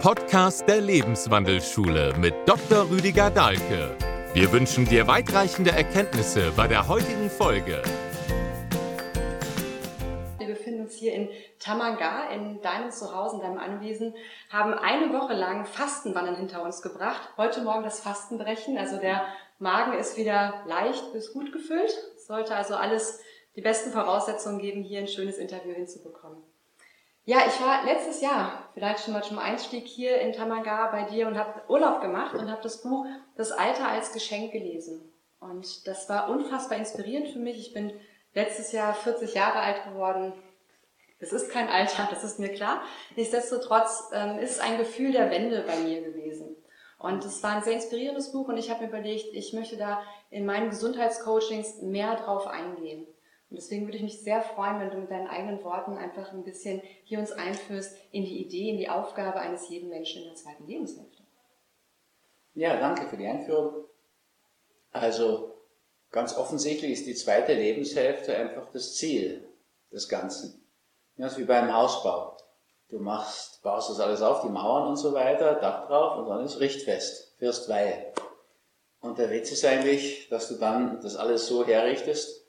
Podcast der Lebenswandelschule mit Dr. Rüdiger Dahlke. Wir wünschen dir weitreichende Erkenntnisse bei der heutigen Folge. Wir befinden uns hier in Tamanga, in deinem Zuhause, in deinem Anwesen, haben eine Woche lang Fastenwandern hinter uns gebracht. Heute Morgen das Fastenbrechen, also der Magen ist wieder leicht bis gut gefüllt. Sollte also alles die besten Voraussetzungen geben, hier ein schönes Interview hinzubekommen. Ja, ich war letztes Jahr, vielleicht schon mal zum Einstieg hier in Tamanga bei dir und habe Urlaub gemacht und habe das Buch Das Alter als Geschenk gelesen. Und das war unfassbar inspirierend für mich. Ich bin letztes Jahr 40 Jahre alt geworden. Das ist kein Alter, das ist mir klar. Nichtsdestotrotz ähm, ist es ein Gefühl der Wende bei mir gewesen. Und es war ein sehr inspirierendes Buch und ich habe mir überlegt, ich möchte da in meinen Gesundheitscoachings mehr drauf eingehen. Und deswegen würde ich mich sehr freuen, wenn du mit deinen eigenen Worten einfach ein bisschen hier uns einführst in die Idee, in die Aufgabe eines jeden Menschen in der zweiten Lebenshälfte. Ja, danke für die Einführung. Also ganz offensichtlich ist die zweite Lebenshälfte einfach das Ziel des Ganzen. Das ist wie beim Hausbau. Du machst, baust das alles auf, die Mauern und so weiter, Dach drauf und dann ist richtfest, Fürst Weihe. Und der Witz ist eigentlich, dass du dann das alles so herrichtest,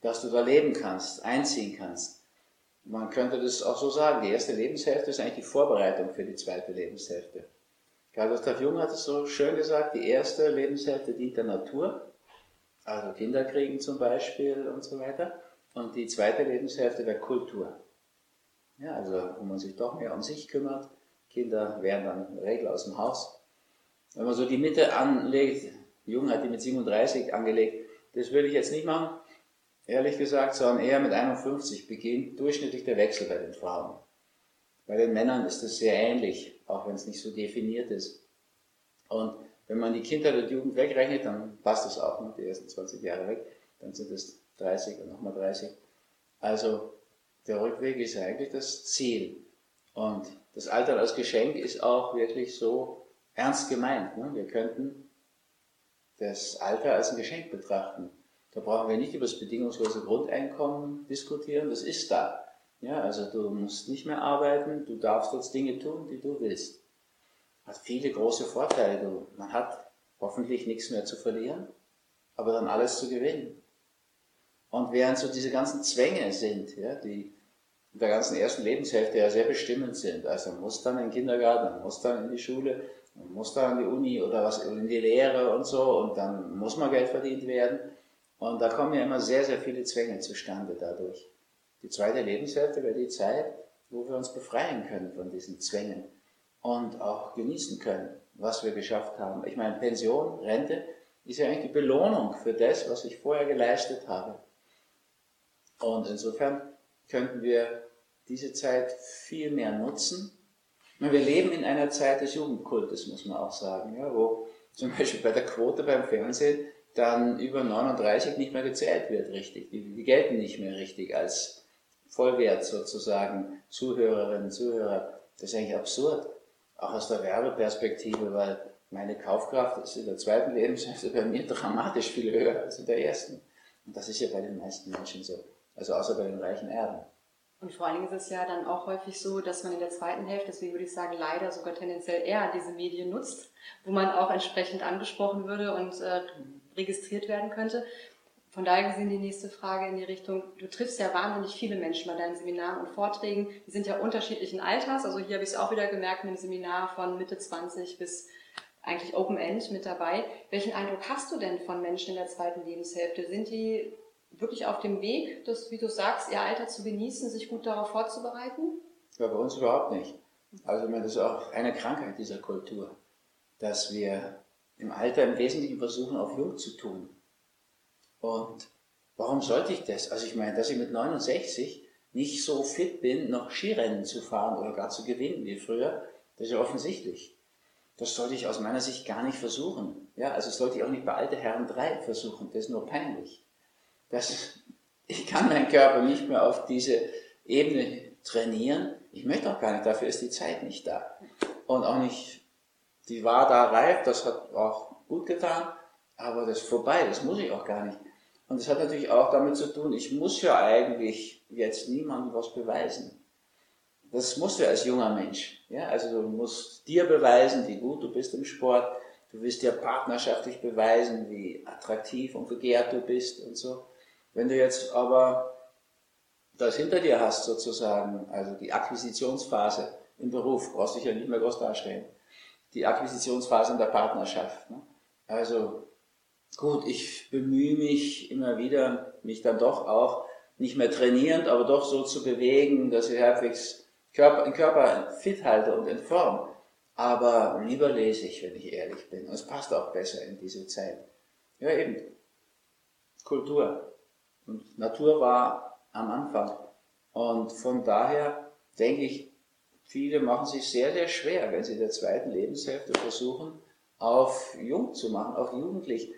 dass du da leben kannst, einziehen kannst. Man könnte das auch so sagen, die erste Lebenshälfte ist eigentlich die Vorbereitung für die zweite Lebenshälfte. Karl Gustav Jung hat es so schön gesagt, die erste Lebenshälfte dient der Natur, also Kinder kriegen zum Beispiel und so weiter, und die zweite Lebenshälfte der Kultur. Ja, also wo man sich doch mehr um sich kümmert, Kinder werden dann in der Regel aus dem Haus. Wenn man so die Mitte anlegt, Jung hat die mit 37 angelegt, das würde ich jetzt nicht machen, ehrlich gesagt, sondern eher mit 51 beginnt durchschnittlich der Wechsel bei den Frauen. Bei den Männern ist das sehr ähnlich, auch wenn es nicht so definiert ist. Und wenn man die Kindheit und Jugend wegrechnet, dann passt das auch noch, die ersten 20 Jahre weg, dann sind es 30 und nochmal 30. Also der Rückweg ist eigentlich das Ziel. Und das Alter als Geschenk ist auch wirklich so ernst gemeint. Ne? Wir könnten das Alter als ein Geschenk betrachten. Da brauchen wir nicht über das bedingungslose Grundeinkommen diskutieren, das ist da. Ja, also du musst nicht mehr arbeiten, du darfst jetzt Dinge tun, die du willst. Hat viele große Vorteile. Du, man hat hoffentlich nichts mehr zu verlieren, aber dann alles zu gewinnen. Und während so diese ganzen Zwänge sind, ja, die in der ganzen ersten Lebenshälfte ja sehr bestimmend sind, also man muss dann in den Kindergarten, man muss dann in die Schule, man muss dann in die Uni oder was, in die Lehre und so, und dann muss man Geld verdient werden, und da kommen ja immer sehr, sehr viele Zwänge zustande dadurch. Die zweite Lebenshälfte wäre die Zeit, wo wir uns befreien können von diesen Zwängen und auch genießen können, was wir geschafft haben. Ich meine, Pension, Rente ist ja eigentlich die Belohnung für das, was ich vorher geleistet habe. Und insofern könnten wir diese Zeit viel mehr nutzen. Wir leben in einer Zeit des Jugendkultes, muss man auch sagen, ja, wo zum Beispiel bei der Quote beim Fernsehen dann über 39 nicht mehr gezählt wird richtig. Die, die gelten nicht mehr richtig als Vollwert sozusagen Zuhörerinnen, Zuhörer. Das ist eigentlich absurd. Auch aus der Werbeperspektive, weil meine Kaufkraft ist in der zweiten Lebenshälfte bei mir dramatisch viel höher als in der ersten. Und das ist ja bei den meisten Menschen so. Also außer bei den reichen Erben. Und vor allen Dingen ist es ja dann auch häufig so, dass man in der zweiten Hälfte, deswegen würde ich sagen, leider sogar tendenziell eher diese Medien nutzt, wo man auch entsprechend angesprochen würde und äh, registriert werden könnte. Von daher gesehen die nächste Frage in die Richtung, du triffst ja wahnsinnig viele Menschen bei deinen Seminaren und Vorträgen, die sind ja unterschiedlichen Alters, also hier habe ich es auch wieder gemerkt mit dem Seminar von Mitte 20 bis eigentlich Open End mit dabei. Welchen Eindruck hast du denn von Menschen in der zweiten Lebenshälfte? Sind die wirklich auf dem Weg, das, wie du sagst, ihr Alter zu genießen, sich gut darauf vorzubereiten? Ja, bei uns überhaupt nicht. Also das ist auch eine Krankheit dieser Kultur, dass wir im Alter im Wesentlichen versuchen, auf jung zu tun. Und warum sollte ich das? Also ich meine, dass ich mit 69 nicht so fit bin, noch Skirennen zu fahren oder gar zu gewinnen wie früher, das ist ja offensichtlich. Das sollte ich aus meiner Sicht gar nicht versuchen. Ja, also sollte ich auch nicht bei Alte Herren 3 versuchen, das ist nur peinlich. Das, ich kann meinen Körper nicht mehr auf diese Ebene trainieren. Ich möchte auch gar nicht, dafür ist die Zeit nicht da. Und auch nicht die war da reif, das hat auch gut getan, aber das ist vorbei, das muss ich auch gar nicht. Und das hat natürlich auch damit zu tun, ich muss ja eigentlich jetzt niemandem was beweisen. das musst du als junger Mensch. Ja? Also du musst dir beweisen, wie gut du bist im Sport. Du wirst dir partnerschaftlich beweisen, wie attraktiv und begehrt du bist und so. Wenn du jetzt aber das hinter dir hast sozusagen, also die Akquisitionsphase im Beruf, brauchst du dich ja nicht mehr groß darstellen. Die Akquisitionsphase in der Partnerschaft. Ne? Also gut, ich bemühe mich immer wieder, mich dann doch auch nicht mehr trainierend, aber doch so zu bewegen, dass ich halbwegs Körper, den Körper fit halte und in Form. Aber lieber lese ich, wenn ich ehrlich bin. Und es passt auch besser in diese Zeit. Ja, eben. Kultur. Und Natur war am Anfang. Und von daher denke ich, viele machen sich sehr, sehr schwer, wenn sie in der zweiten Lebenshälfte versuchen, auf jung zu machen, auf jugendlich.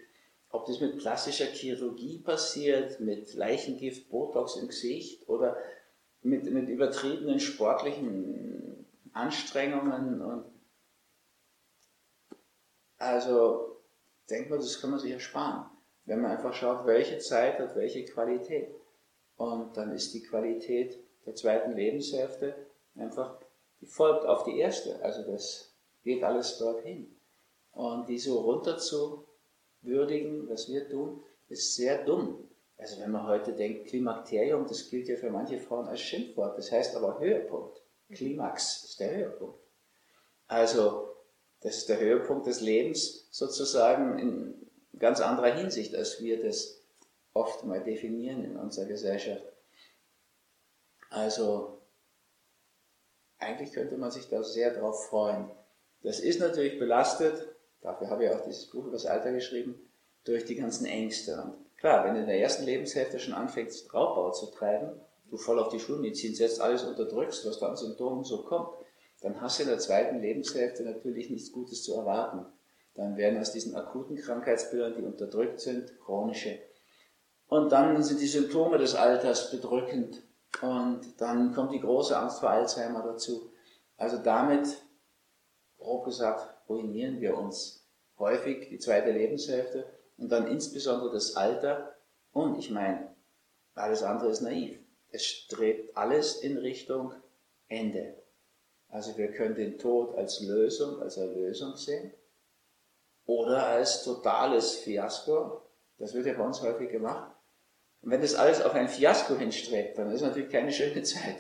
Ob das mit plastischer Chirurgie passiert, mit Leichengift, Botox im Gesicht oder mit, mit übertriebenen sportlichen Anstrengungen. Und also denkt man, das kann man sich ersparen, wenn man einfach schaut, welche Zeit hat welche Qualität. Und dann ist die Qualität der zweiten Lebenshälfte einfach, die folgt auf die erste. Also das geht alles dorthin. Und die so runter zu würdigen, was wir tun, ist sehr dumm. Also wenn man heute denkt, Klimakterium, das gilt ja für manche Frauen als Schimpfwort, das heißt aber Höhepunkt. Klimax ist der Höhepunkt. Also das ist der Höhepunkt des Lebens sozusagen in ganz anderer Hinsicht, als wir das oft mal definieren in unserer Gesellschaft. Also eigentlich könnte man sich da sehr drauf freuen. Das ist natürlich belastet, dafür habe ich auch dieses Buch über das Alter geschrieben, durch die ganzen Ängste. Und Klar, wenn du in der ersten Lebenshälfte schon anfängst, Raubbau zu treiben, du voll auf die Schulmedizin setzt, alles unterdrückst, was da an Symptomen so kommt, dann hast du in der zweiten Lebenshälfte natürlich nichts Gutes zu erwarten. Dann werden aus diesen akuten Krankheitsbildern, die unterdrückt sind, chronische. Und dann sind die Symptome des Alters bedrückend. Und dann kommt die große Angst vor Alzheimer dazu. Also damit, grob gesagt, ruinieren wir uns häufig die zweite Lebenshälfte und dann insbesondere das Alter. Und ich meine, alles andere ist naiv. Es strebt alles in Richtung Ende. Also wir können den Tod als Lösung, als Erlösung sehen oder als totales Fiasko. Das wird ja bei uns häufig gemacht. Und wenn das alles auf ein Fiasko hinstrebt, dann ist natürlich keine schöne Zeit.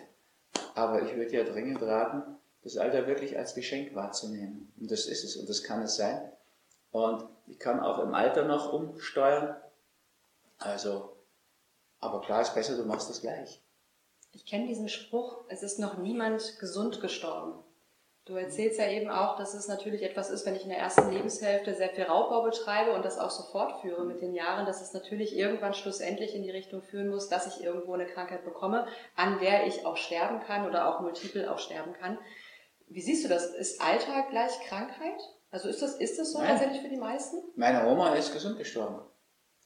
Aber ich würde ja dringend raten, das Alter wirklich als Geschenk wahrzunehmen. Und das ist es und das kann es sein. Und ich kann auch im Alter noch umsteuern. Also, aber klar ist besser, du machst das gleich. Ich kenne diesen Spruch, es ist noch niemand gesund gestorben. Du erzählst ja eben auch, dass es natürlich etwas ist, wenn ich in der ersten Lebenshälfte sehr viel Raubbau betreibe und das auch so fortführe mit den Jahren, dass es natürlich irgendwann schlussendlich in die Richtung führen muss, dass ich irgendwo eine Krankheit bekomme, an der ich auch sterben kann oder auch multiple auch sterben kann. Wie siehst du das? Ist Alter gleich Krankheit? Also ist das, ist das so Nein. tatsächlich für die meisten? Meine Oma ist gesund gestorben.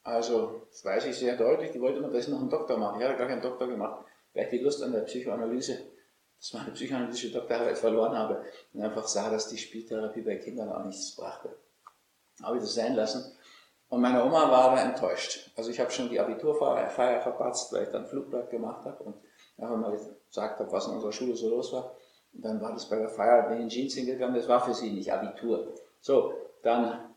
Also, das weiß ich sehr deutlich. Die wollte immer, dass ich noch einen Doktor mache. Ich habe gar keinen Doktor gemacht, weil ich die Lust an der Psychoanalyse, dass meine psychoanalytische Doktorarbeit verloren habe und einfach sah, dass die Spieltherapie bei Kindern auch nichts brachte. Habe ich das sein lassen. Und meine Oma war da enttäuscht. Also ich habe schon die Abiturfeier verpatzt, weil ich dann Flugblatt gemacht habe und einfach mal gesagt habe, was in unserer Schule so los war. Und dann war das bei der Feier, in Jeans hingegangen, das war für sie nicht Abitur. So, dann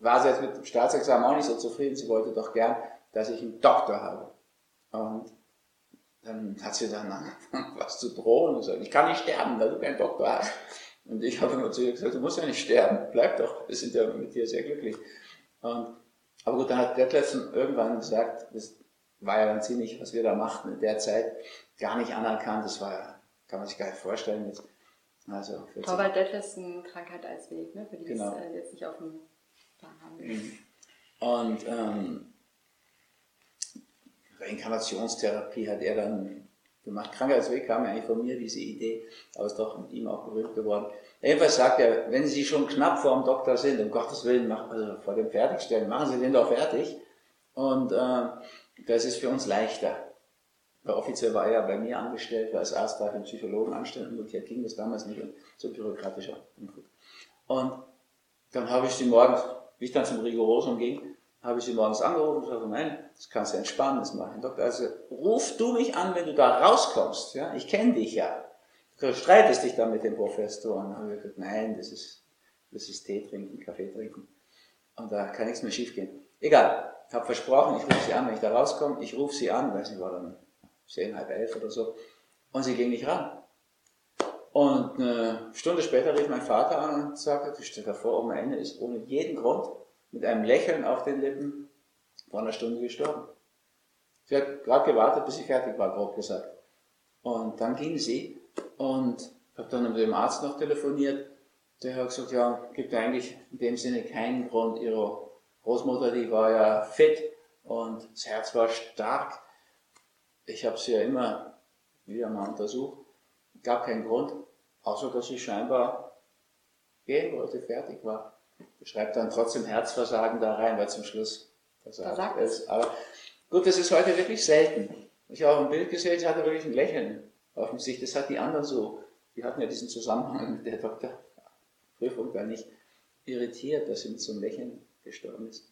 war sie jetzt mit dem Staatsexamen auch nicht so zufrieden, sie wollte doch gern, dass ich einen Doktor habe. Und dann hat sie dann angefangen, was zu drohen und gesagt, ich kann nicht sterben, weil du keinen Doktor hast. Und ich habe immer zu ihr gesagt, du musst ja nicht sterben, bleib doch, wir sind ja mit dir sehr glücklich. Und, aber gut, dann hat Detlefsen irgendwann gesagt, das war ja dann ziemlich, was wir da machten in der Zeit, gar nicht anerkannt, das war ja kann man sich gar nicht vorstellen. Jetzt, also Torwald Detlefsen Krankheit als Weg, ne? für die genau. das äh, jetzt nicht auf dem Plan haben. Mhm. Und ähm, Reinkarnationstherapie hat er dann gemacht. Krankheitsweg kam ja eigentlich von mir, diese Idee, aber ist doch mit ihm auch berühmt geworden. Jedenfalls sagt er, wenn Sie schon knapp vor dem Doktor sind, um Gottes Willen, mach, also vor dem Fertigstellen, machen Sie den doch fertig. Und äh, das ist für uns leichter. Weil offiziell war er ja bei mir angestellt, war als Arzt darf einen Psychologen anstellen und hier ging das damals nicht so bürokratischer. Und dann habe ich sie morgens, wie ich dann zum Rigorosum ging, habe ich sie morgens angerufen und gesagt, nein, das kannst du entspannen, das mache ich. Doktor, also ruf du mich an, wenn du da rauskommst, ja, ich kenne dich ja. du streitest dich dann mit dem Professor. Und habe ich gesagt, nein, das ist, das ist Tee trinken, Kaffee trinken. Und da kann nichts mehr schief gehen. Egal, ich habe versprochen, ich rufe sie an, wenn ich da rauskomme. Ich rufe sie an, weiß nicht, war dann zehn, halb elf oder so. Und sie ging nicht ran. Und eine Stunde später rief mein Vater an und sagte, stell dir vor, Oma Ende ist ohne jeden Grund mit einem Lächeln auf den Lippen vor einer Stunde gestorben. Sie hat gerade gewartet, bis ich fertig war, grob gesagt. Und dann ging sie und habe dann mit dem Arzt noch telefoniert. Der hat gesagt, ja, gibt eigentlich in dem Sinne keinen Grund. Ihre Großmutter, die war ja fit und das Herz war stark. Ich habe sie ja immer wieder mal untersucht. Gab keinen Grund, außer dass sie scheinbar gehen wollte, fertig war. Ich schreibe dann trotzdem Herzversagen da rein, weil zum Schluss versagt ist. Aber gut, das ist heute wirklich selten. Ich habe auch ein Bild gesehen, sie hatte wirklich ein Lächeln auf dem Gesicht. Das hat die anderen so. Die hatten ja diesen Zusammenhang mit der Doktorprüfung gar nicht irritiert, dass sie mit so einem Lächeln gestorben ist.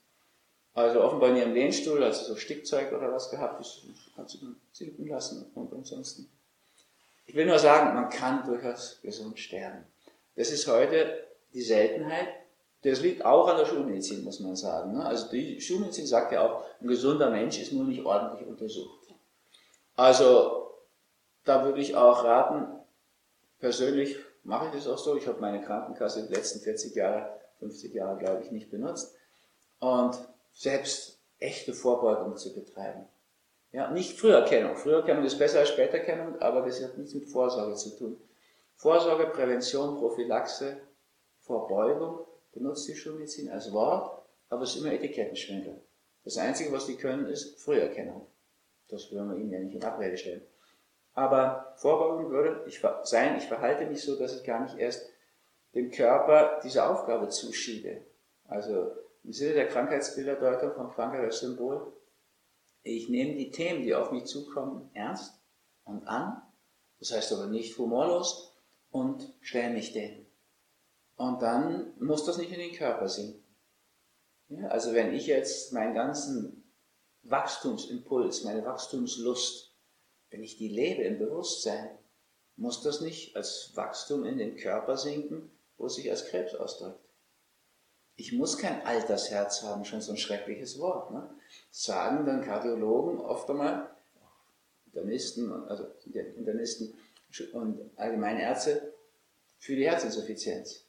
Also offenbar in ihrem Lehnstuhl, also so Stickzeug oder was gehabt, das hat sie dann silben lassen und ansonsten. Ich will nur sagen, man kann durchaus gesund sterben. Das ist heute die Seltenheit. Das liegt auch an der Schulmedizin, muss man sagen. Ne? Also die Schulmedizin sagt ja auch, ein gesunder Mensch ist nur nicht ordentlich untersucht. Also da würde ich auch raten, persönlich mache ich das auch so. Ich habe meine Krankenkasse die letzten 40 Jahre, 50 Jahre, glaube ich, nicht benutzt. Und selbst echte Vorbeugung zu betreiben. Ja, nicht Früherkennung. Früherkennung ist besser als Späterkennung, aber das hat nichts mit Vorsorge zu tun. Vorsorge, Prävention, Prophylaxe, Vorbeugung benutzt die Schulmedizin als Wort, aber es ist immer Etikettenschwindel. Das Einzige, was die können, ist Früherkennung. Das würden wir ihnen ja nicht in Abrede stellen. Aber Vorbeugung würde ich sein, ich verhalte mich so, dass ich gar nicht erst dem Körper diese Aufgabe zuschiebe. Also im Sinne der Krankheitsbilderdeutung von Krankheit als Symbol, ich nehme die Themen, die auf mich zukommen, ernst und an, das heißt aber nicht humorlos und stelle mich denen. Und dann muss das nicht in den Körper sinken. Ja, also wenn ich jetzt meinen ganzen Wachstumsimpuls, meine Wachstumslust, wenn ich die lebe im Bewusstsein, muss das nicht als Wachstum in den Körper sinken, wo es sich als Krebs ausdrückt. Ich muss kein Altersherz haben, schon so ein schreckliches Wort. Ne? Sagen dann Kardiologen oft einmal, Internisten, also Internisten und allgemeine Ärzte, für die Herzinsuffizienz.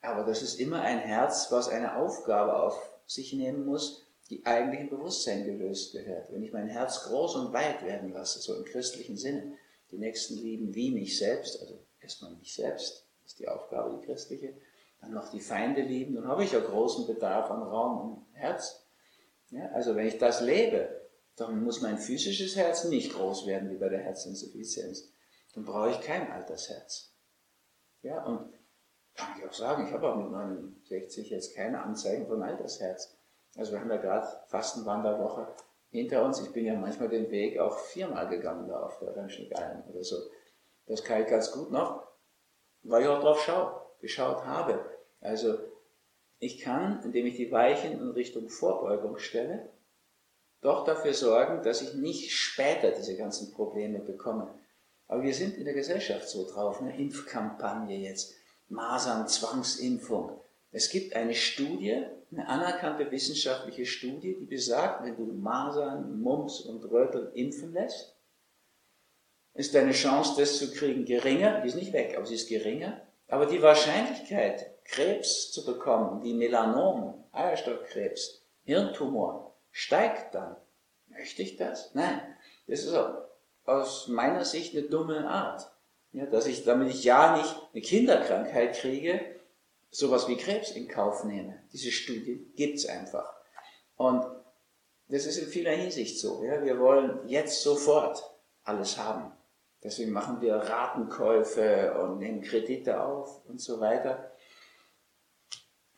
Aber das ist immer ein Herz, was eine Aufgabe auf sich nehmen muss, die eigentlich im Bewusstsein gelöst gehört. Wenn ich mein Herz groß und weit werden lasse, so im christlichen Sinne, die Nächsten lieben wie mich selbst, also erstmal mich selbst, ist die Aufgabe, die christliche, dann noch die Feinde lieben, dann habe ich ja großen Bedarf an Raum und Herz. Ja, also wenn ich das lebe, dann muss mein physisches Herz nicht groß werden wie bei der Herzinsuffizienz. Dann brauche ich kein Altersherz. Ja, und kann ich auch sagen, ich habe auch mit 69 jetzt keine Anzeigen von Altersherz. Also wir haben ja gerade Fastenwanderwoche hinter uns. Ich bin ja manchmal den Weg auch viermal gegangen da auf der Rennschnickalm oder so. Das kann ich ganz gut noch, weil ich auch drauf schaue geschaut habe. Also ich kann, indem ich die Weichen in Richtung Vorbeugung stelle, doch dafür sorgen, dass ich nicht später diese ganzen Probleme bekomme. Aber wir sind in der Gesellschaft so drauf, eine Impfkampagne jetzt, Masern, Zwangsimpfung. Es gibt eine Studie, eine anerkannte wissenschaftliche Studie, die besagt, wenn du Masern, Mumps und Röteln impfen lässt, ist deine Chance, das zu kriegen, geringer. Die ist nicht weg, aber sie ist geringer, aber die Wahrscheinlichkeit, Krebs zu bekommen, wie Melanom, Eierstockkrebs, Hirntumor, steigt dann. Möchte ich das? Nein. Das ist aus meiner Sicht eine dumme Art. Ja, dass ich, damit ich ja nicht eine Kinderkrankheit kriege, sowas wie Krebs in Kauf nehme. Diese Studie gibt's einfach. Und das ist in vieler Hinsicht so. Ja. Wir wollen jetzt sofort alles haben. Deswegen machen wir Ratenkäufe und nehmen Kredite auf und so weiter.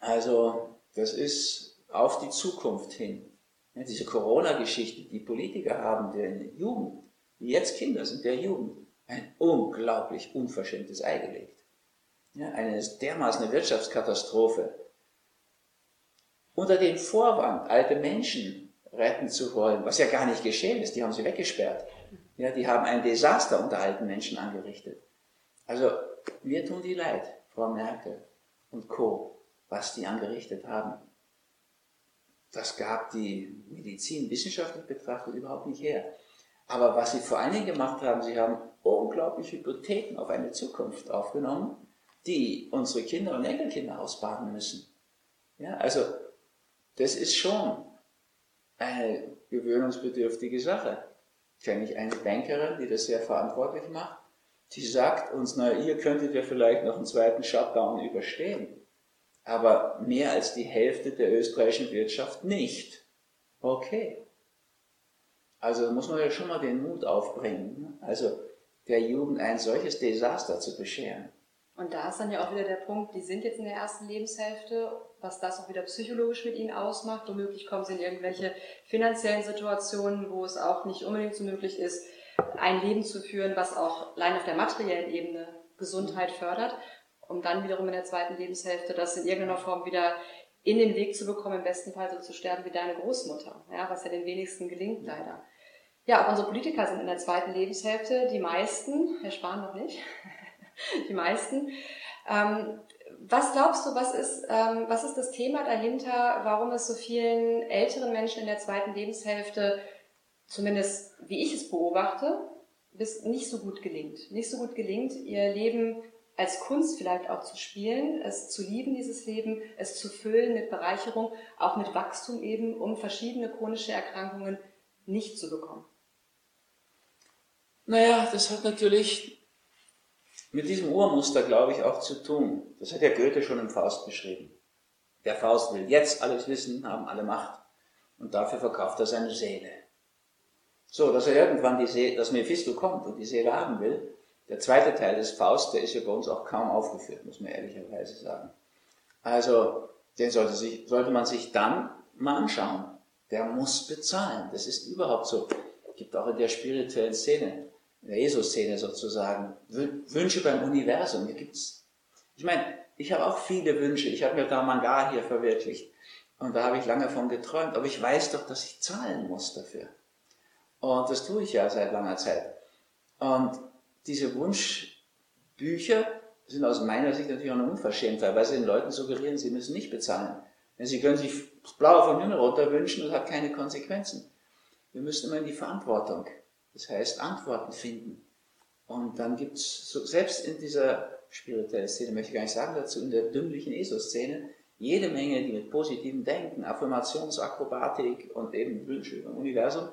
Also das ist auf die Zukunft hin. Ja, diese Corona-Geschichte, die Politiker haben der Jugend, die jetzt Kinder sind, der Jugend, ein unglaublich unverschämtes Ei gelegt. Ja, eine dermaßen Wirtschaftskatastrophe. Unter dem Vorwand, alte Menschen retten zu wollen, was ja gar nicht geschehen ist, die haben sie weggesperrt. Ja, die haben ein Desaster unter alten Menschen angerichtet. Also mir tun die leid, Frau Merkel und Co., was die angerichtet haben. Das gab die Medizin wissenschaftlich betrachtet überhaupt nicht her. Aber was sie vor allen Dingen gemacht haben, sie haben unglaubliche Hypotheken auf eine Zukunft aufgenommen, die unsere Kinder und Enkelkinder ausbaden müssen. Ja, also das ist schon eine gewöhnungsbedürftige Sache. Kenne ich eine Bankerin, die das sehr verantwortlich macht, die sagt uns, na, ihr könntet ja vielleicht noch einen zweiten Shutdown überstehen, aber mehr als die Hälfte der österreichischen Wirtschaft nicht. Okay. Also muss man ja schon mal den Mut aufbringen, ne? also der Jugend ein solches Desaster zu bescheren. Und da ist dann ja auch wieder der Punkt, die sind jetzt in der ersten Lebenshälfte, was das auch wieder psychologisch mit ihnen ausmacht. Womöglich kommen sie in irgendwelche finanziellen Situationen, wo es auch nicht unbedingt so möglich ist, ein Leben zu führen, was auch allein auf der materiellen Ebene Gesundheit fördert, um dann wiederum in der zweiten Lebenshälfte das in irgendeiner Form wieder in den Weg zu bekommen, im besten Fall so zu sterben wie deine Großmutter, ja, was ja den wenigsten gelingt leider. Ja, auch unsere Politiker sind in der zweiten Lebenshälfte, die meisten, Herr Spahn noch nicht, die meisten. Ähm, was glaubst du, was ist, ähm, was ist das Thema dahinter, warum es so vielen älteren Menschen in der zweiten Lebenshälfte, zumindest wie ich es beobachte, bis nicht so gut gelingt? Nicht so gut gelingt, ihr Leben als Kunst vielleicht auch zu spielen, es zu lieben, dieses Leben, es zu füllen mit Bereicherung, auch mit Wachstum eben, um verschiedene chronische Erkrankungen nicht zu bekommen? Naja, das hat natürlich mit diesem Urmuster, glaube ich, auch zu tun. Das hat ja Goethe schon im Faust beschrieben. Der Faust will jetzt alles wissen, haben alle Macht. Und dafür verkauft er seine Seele. So, dass er irgendwann die Seele, dass Mephisto kommt und die Seele haben will, der zweite Teil des Faust, der ist ja bei uns auch kaum aufgeführt, muss man ehrlicherweise sagen. Also, den sollte, sich, sollte man sich dann mal anschauen. Der muss bezahlen. Das ist überhaupt so. Gibt auch in der spirituellen Szene in der ESO-Szene sozusagen, Wünsche beim Universum. Hier gibt's, ich meine, ich habe auch viele Wünsche. Ich habe mir da Manga hier verwirklicht. Und da habe ich lange von geträumt. Aber ich weiß doch, dass ich zahlen muss dafür. Und das tue ich ja seit langer Zeit. Und diese Wunschbücher sind aus meiner Sicht natürlich auch eine Unverschämtheit, weil sie den Leuten suggerieren, sie müssen nicht bezahlen. Denn sie können sich das Blaue vom Himmel runter wünschen und hat keine Konsequenzen. Wir müssen immer in die Verantwortung. Das heißt, Antworten finden. Und dann gibt es, so, selbst in dieser spirituellen Szene, möchte ich gar nicht sagen dazu, in der dümmlichen ESO-Szene, jede Menge, die mit positivem Denken, Affirmationsakrobatik und eben Wünsche im Universum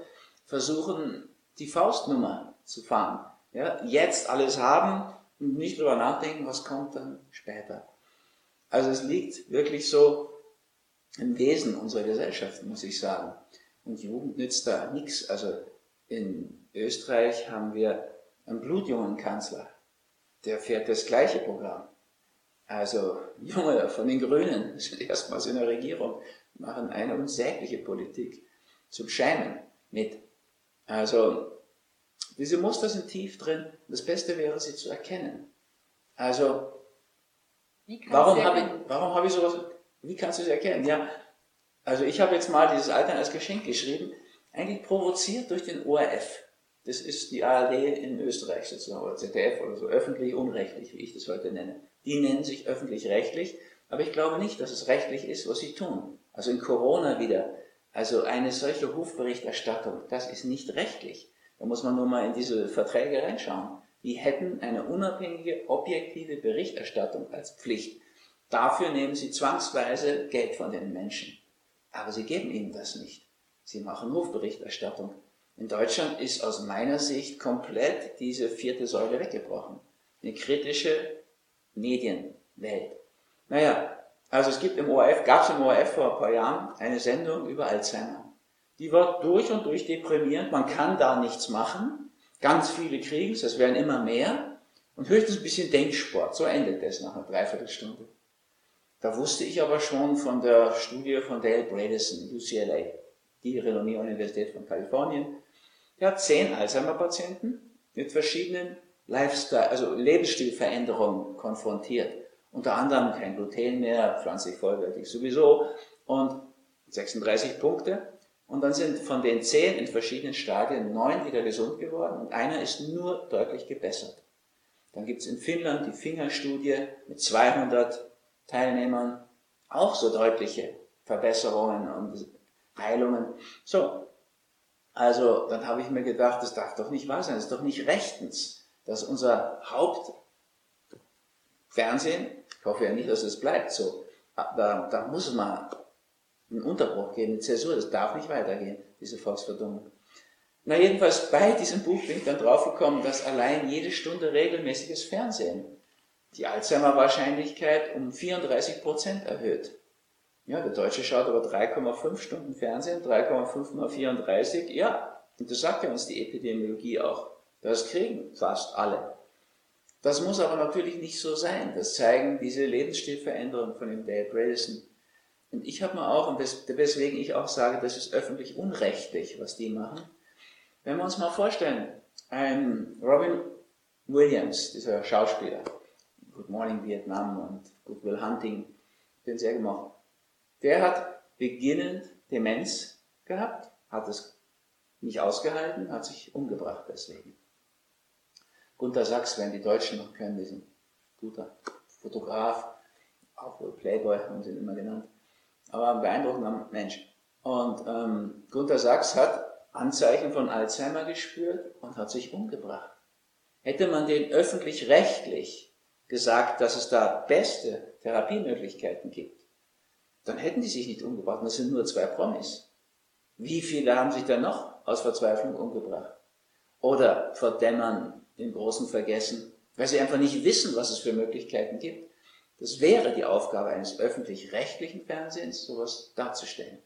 versuchen, die Faustnummer zu fahren. Ja, jetzt alles haben und nicht drüber nachdenken, was kommt dann später. Also es liegt wirklich so im Wesen unserer Gesellschaft, muss ich sagen. Und Jugend nützt da nichts. Also in Österreich haben wir einen blutjungen Kanzler, der fährt das gleiche Programm. Also Junge von den Grünen sind erstmals in der Regierung, machen eine unsägliche Politik zum Scheinen mit. Also diese Muster sind tief drin. Das Beste wäre, sie zu erkennen. Also warum habe ich, warum habe ich sowas? Wie kannst du sie erkennen? Ja, also ich habe jetzt mal dieses Altern als Geschenk geschrieben, eigentlich provoziert durch den ORF. Das ist die ARD in Österreich sozusagen, oder ZDF oder so, öffentlich unrechtlich, wie ich das heute nenne. Die nennen sich öffentlich-rechtlich, aber ich glaube nicht, dass es rechtlich ist, was sie tun. Also in Corona wieder. Also eine solche Hofberichterstattung, das ist nicht rechtlich. Da muss man nur mal in diese Verträge reinschauen. Die hätten eine unabhängige, objektive Berichterstattung als Pflicht. Dafür nehmen sie zwangsweise Geld von den Menschen. Aber sie geben ihnen das nicht. Sie machen Hofberichterstattung. In Deutschland ist aus meiner Sicht komplett diese vierte Säule weggebrochen. Eine kritische Medienwelt. Naja, also es gibt im ORF, gab es im ORF vor ein paar Jahren eine Sendung über Alzheimer. Die war durch und durch deprimierend, man kann da nichts machen. Ganz viele kriegen es, es werden immer mehr. Und höchstens ein bisschen Denksport, so endet es nach einer Dreiviertelstunde. Da wusste ich aber schon von der Studie von Dale Bredesen, UCLA, die renommierte Universität von Kalifornien, der hat zehn Alzheimer-Patienten mit verschiedenen Lifestyle, also Lebensstilveränderungen konfrontiert. Unter anderem kein Gluten mehr, pflanzlich vollwertig sowieso und 36 Punkte. Und dann sind von den zehn in verschiedenen Stadien neun wieder gesund geworden und einer ist nur deutlich gebessert. Dann gibt es in Finnland die Fingerstudie mit 200 Teilnehmern, auch so deutliche Verbesserungen und Heilungen. So, also dann habe ich mir gedacht, das darf doch nicht wahr sein, das ist doch nicht rechtens, dass unser Hauptfernsehen, ich hoffe ja nicht, dass es bleibt so, da, da muss man einen Unterbruch geben, eine Zäsur, das darf nicht weitergehen, diese Volksverdummung. Na jedenfalls bei diesem Buch bin ich dann draufgekommen, dass allein jede Stunde regelmäßiges Fernsehen die Alzheimer-Wahrscheinlichkeit um 34 Prozent erhöht. Ja, der Deutsche schaut aber 3,5 Stunden Fernsehen, 3,5 mal 34, ja, und das sagt ja uns die Epidemiologie auch. Das kriegen fast alle. Das muss aber natürlich nicht so sein. Das zeigen diese Lebensstilveränderungen von dem Dale Bredesen. Und ich habe mir auch, und weswegen ich auch sage, das ist öffentlich unrechtlich, was die machen. Wenn wir uns mal vorstellen, ein Robin Williams, dieser Schauspieler, Good Morning Vietnam und Good Will Hunting, den sehr gemacht. Der hat beginnend Demenz gehabt, hat es nicht ausgehalten, hat sich umgebracht deswegen. Gunter Sachs, wenn die Deutschen noch kennen, diesen guter Fotograf, auch wohl Playboy haben sie ihn immer genannt, aber ein beeindruckender Mensch. Und ähm, Gunter Sachs hat Anzeichen von Alzheimer gespürt und hat sich umgebracht. Hätte man den öffentlich-rechtlich gesagt, dass es da beste Therapiemöglichkeiten gibt, dann hätten die sich nicht umgebracht. Das sind nur zwei Promis. Wie viele haben sich dann noch aus Verzweiflung umgebracht? Oder verdämmern den großen Vergessen, weil sie einfach nicht wissen, was es für Möglichkeiten gibt. Das wäre die Aufgabe eines öffentlich-rechtlichen Fernsehens, sowas darzustellen.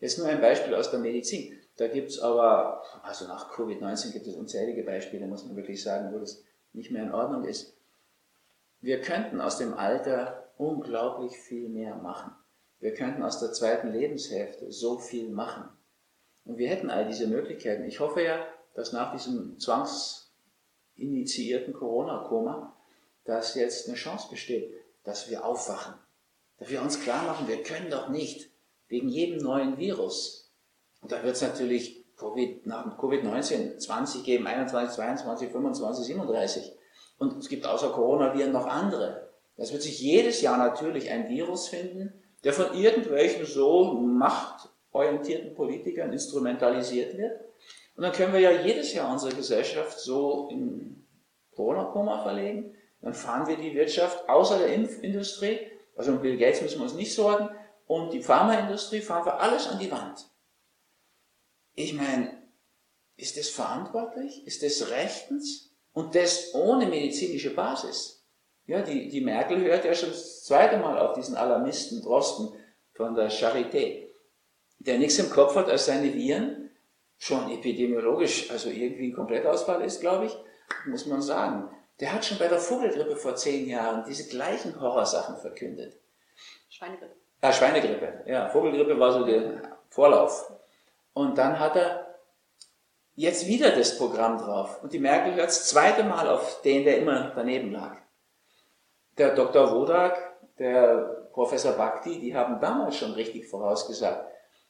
Jetzt nur ein Beispiel aus der Medizin. Da gibt es aber, also nach Covid-19 gibt es unzählige Beispiele, muss man wirklich sagen, wo das nicht mehr in Ordnung ist. Wir könnten aus dem Alter unglaublich viel mehr machen. Wir könnten aus der zweiten Lebenshälfte so viel machen. Und wir hätten all diese Möglichkeiten. Ich hoffe ja, dass nach diesem zwangsinitiierten Corona-Koma, dass jetzt eine Chance besteht, dass wir aufwachen. Dass wir uns klar machen, wir können doch nicht wegen jedem neuen Virus. Und da wird es natürlich COVID, nach Covid-19 20 geben, 21, 22, 25, 37. Und es gibt außer Coronaviren noch andere. Es wird sich jedes Jahr natürlich ein Virus finden, der von irgendwelchen so machtorientierten Politikern instrumentalisiert wird. Und dann können wir ja jedes Jahr unsere Gesellschaft so in Corona-Koma verlegen. Dann fahren wir die Wirtschaft außer der Impfindustrie, also um Bill Gates müssen wir uns nicht sorgen, und die Pharmaindustrie fahren wir alles an die Wand. Ich meine, ist das verantwortlich? Ist das rechtens? Und das ohne medizinische Basis. Ja, die, die Merkel hört ja schon das zweite Mal auf diesen Alarmisten Drosten von der Charité, der nichts im Kopf hat als seine Viren, schon epidemiologisch, also irgendwie ein Komplettausfall ist, glaube ich, muss man sagen. Der hat schon bei der Vogelgrippe vor zehn Jahren diese gleichen Horrorsachen verkündet. Schweinegrippe. Ah, Schweinegrippe, ja. Vogelgrippe war so der Vorlauf. Und dann hat er jetzt wieder das Programm drauf. Und die Merkel hört das zweite Mal auf den, der immer daneben lag. Der Dr. Wodak, der Professor Bhakti, die haben damals schon richtig vorausgesagt.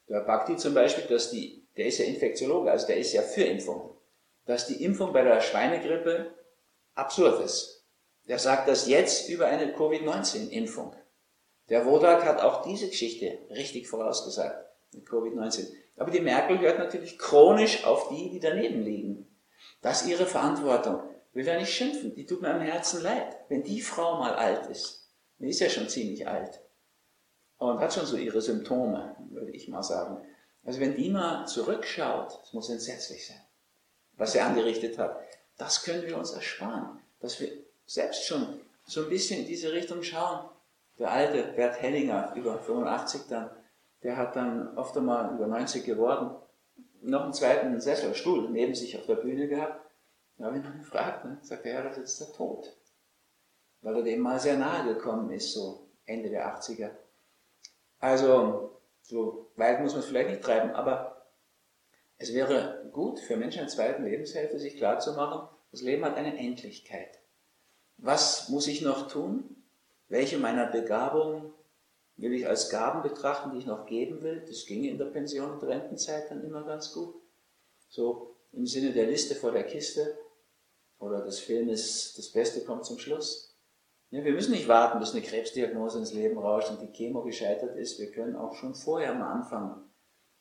Der Bhakti zum Beispiel, dass die, der ist ja Infektiologe, also der ist ja für Impfungen, dass die Impfung bei der Schweinegrippe absurd ist. Der sagt das jetzt über eine Covid-19-Impfung. Der Wodak hat auch diese Geschichte richtig vorausgesagt mit Covid-19. Aber die Merkel hört natürlich chronisch auf die, die daneben liegen. Das ist ihre Verantwortung. Will da nicht schimpfen, die tut mir am Herzen leid. Wenn die Frau mal alt ist, die ist ja schon ziemlich alt und hat schon so ihre Symptome, würde ich mal sagen. Also wenn die mal zurückschaut, das muss entsetzlich sein, was sie angerichtet hat, das können wir uns ersparen, dass wir selbst schon so ein bisschen in diese Richtung schauen. Der alte Bert Hellinger, über 85 dann, der hat dann oft einmal über 90 geworden, noch einen zweiten Sessel, Stuhl neben sich auf der Bühne gehabt. Da habe ich noch gefragt, ne? sagt er, ja, das ist der Tod. Weil er dem mal sehr nahe gekommen ist, so Ende der 80er. Also, so weit muss man es vielleicht nicht treiben, aber es wäre gut für Menschen in zweiten Lebenshälfte, sich klarzumachen, das Leben hat eine Endlichkeit. Was muss ich noch tun? Welche meiner Begabungen will ich als Gaben betrachten, die ich noch geben will. Das ginge in der Pension und Rentenzeit dann immer ganz gut. So im Sinne der Liste vor der Kiste. Oder das Film ist, das Beste kommt zum Schluss. Ja, wir müssen nicht warten, bis eine Krebsdiagnose ins Leben rauscht und die Chemo gescheitert ist. Wir können auch schon vorher mal anfangen,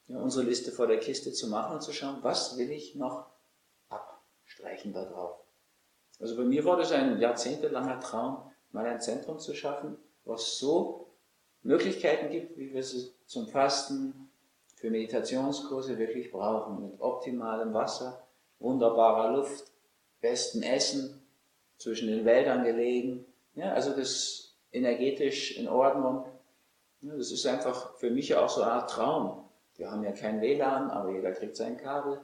ja, unsere Liste vor der Kiste zu machen und zu schauen, was will ich noch abstreichen da drauf. Also bei mir war das ein jahrzehntelanger Traum, mal ein Zentrum zu schaffen, was so Möglichkeiten gibt, wie wir sie zum Fasten, für Meditationskurse wirklich brauchen, mit optimalem Wasser, wunderbarer Luft, besten Essen, zwischen den Wäldern gelegen. Ja, also das energetisch in Ordnung. Ja, das ist einfach für mich auch so eine Art Traum. Wir haben ja kein WLAN, aber jeder kriegt sein Kabel.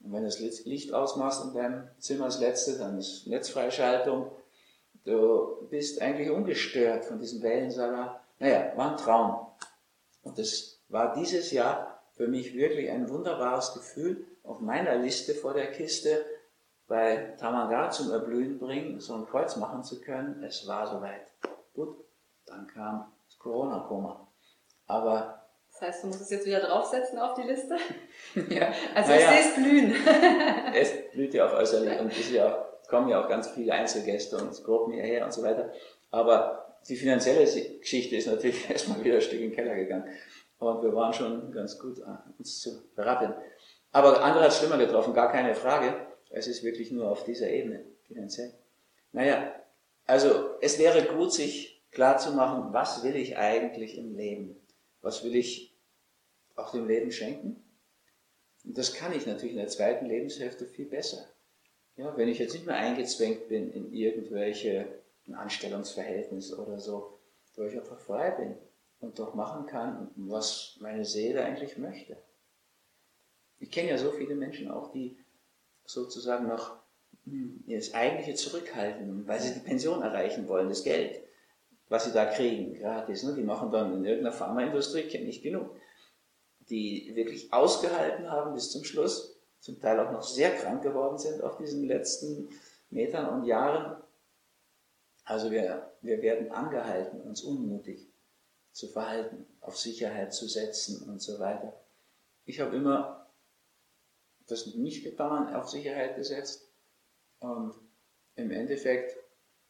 Und wenn du das Licht ausmachst in deinem Zimmer, das letzte, dann ist Netzfreischaltung. Du bist eigentlich ungestört von diesem Wellensalat. Naja, war ein Traum. Und das war dieses Jahr für mich wirklich ein wunderbares Gefühl, auf meiner Liste vor der Kiste bei Tamanga zum Erblühen bringen, so ein Kreuz machen zu können. Es war soweit. Gut, dann kam das Corona-Koma. Aber das heißt, du musst es jetzt wieder draufsetzen auf die Liste? ja, also ich sehe es blühen. es blüht ja auch äußerlich und es ja, kommen ja auch ganz viele Einzelgäste und Gruppen hierher und so weiter. Aber die finanzielle Geschichte ist natürlich erstmal wieder ein Stück in den Keller gegangen. Und wir waren schon ganz gut, äh, uns zu berappeln. Aber andere hat es schlimmer getroffen, gar keine Frage. Es ist wirklich nur auf dieser Ebene finanziell. Naja, also es wäre gut, sich klarzumachen, was will ich eigentlich im Leben? Was will ich auch dem Leben schenken? Und das kann ich natürlich in der zweiten Lebenshälfte viel besser. Ja, wenn ich jetzt nicht mehr eingezwängt bin in irgendwelche Anstellungsverhältnisse oder so, wo ich einfach frei bin und doch machen kann, was meine Seele eigentlich möchte. Ich kenne ja so viele Menschen auch, die sozusagen noch hm, das Eigentliche zurückhalten, weil sie die Pension erreichen wollen, das Geld, was sie da kriegen, gratis. Ne? Die machen dann in irgendeiner Pharmaindustrie, ich genug, die wirklich ausgehalten haben bis zum Schluss, zum Teil auch noch sehr krank geworden sind auf diesen letzten Metern und Jahren. Also wir, wir werden angehalten, uns unmutig zu verhalten, auf Sicherheit zu setzen und so weiter. Ich habe immer das nicht getan, auf Sicherheit gesetzt und im Endeffekt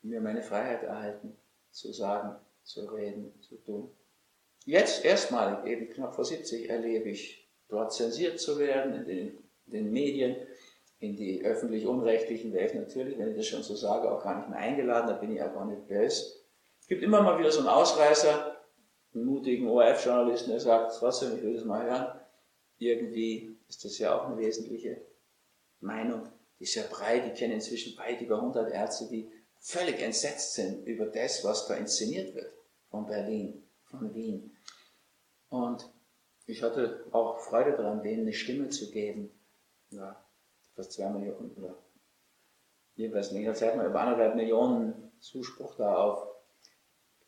mir meine Freiheit erhalten, zu sagen, zu reden, zu tun. Jetzt erstmalig, eben knapp vor 70, erlebe ich, dort zensiert zu werden in den, in den Medien, in die öffentlich-unrechtlichen ich natürlich, wenn ich das schon so sage, auch gar nicht mehr eingeladen, da bin ich auch gar nicht böse. Es gibt immer mal wieder so einen Ausreißer, einen mutigen ORF-Journalisten, der sagt, trotzdem, ich will das mal hören. Irgendwie ist das ja auch eine wesentliche Meinung. Die ist ja breit, die kennen inzwischen weit über 100 Ärzte, die völlig entsetzt sind über das, was da inszeniert wird von Berlin, von Wien. Und ich hatte auch Freude daran, denen eine Stimme zu geben. Ja, fast zwei Millionen oder jedenfalls in Zeit mal über anderthalb Millionen Zuspruch da auf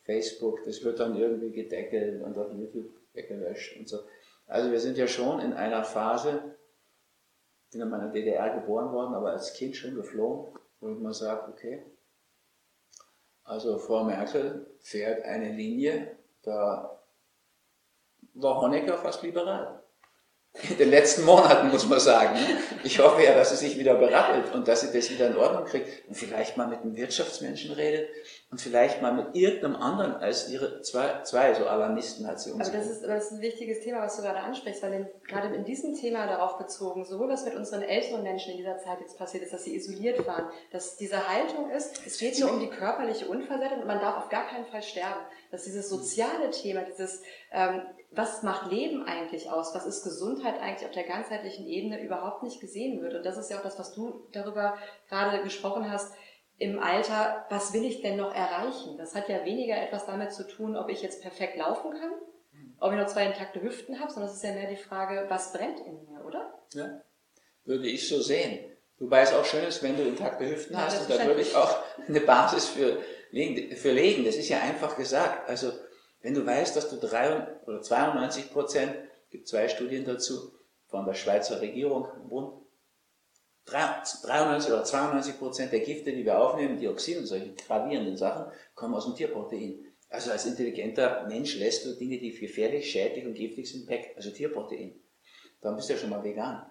Facebook. Das wird dann irgendwie gedeckelt und auf YouTube weggelöscht und so. Also wir sind ja schon in einer Phase, ich bin in meiner DDR geboren worden, aber als Kind schon geflohen, wo man sagt, okay, also Frau Merkel fährt eine Linie, da war Honecker fast liberal den letzten Monaten, muss man sagen. Ich hoffe ja, dass sie sich wieder berappelt und dass sie das wieder in Ordnung kriegt und vielleicht mal mit einem Wirtschaftsmenschen redet und vielleicht mal mit irgendeinem anderen als ihre zwei, zwei so Alarmisten hat sie uns. Aber das ist, das ist ein wichtiges Thema, was du gerade ansprichst, weil in, gerade in diesem Thema darauf bezogen, sowohl was mit unseren älteren Menschen in dieser Zeit jetzt passiert ist, dass sie isoliert waren, dass diese Haltung ist, es geht nur um die körperliche Unversehrtheit und man darf auf gar keinen Fall sterben. Dass dieses soziale Thema, dieses ähm, was macht Leben eigentlich aus? Was ist Gesundheit eigentlich auf der ganzheitlichen Ebene überhaupt nicht gesehen wird? Und das ist ja auch das, was du darüber gerade gesprochen hast. Im Alter, was will ich denn noch erreichen? Das hat ja weniger etwas damit zu tun, ob ich jetzt perfekt laufen kann, ob ich noch zwei intakte Hüften habe, sondern es ist ja mehr die Frage, was brennt in mir, oder? Ja, würde ich so sehen. Wobei es auch schön ist, wenn du intakte Hüften ja, hast und da würde ich auch eine Basis für für legen. Das ist ja einfach gesagt. Also wenn du weißt, dass du 3 oder 92 Prozent, gibt zwei Studien dazu, von der Schweizer Regierung, Bund, 93 oder 92 Prozent der Gifte, die wir aufnehmen, Dioxin und solche gravierenden Sachen, kommen aus dem Tierprotein. Also als intelligenter Mensch lässt du Dinge, die gefährlich, schädlich und giftig sind, weg, also Tierprotein. Dann bist du ja schon mal vegan.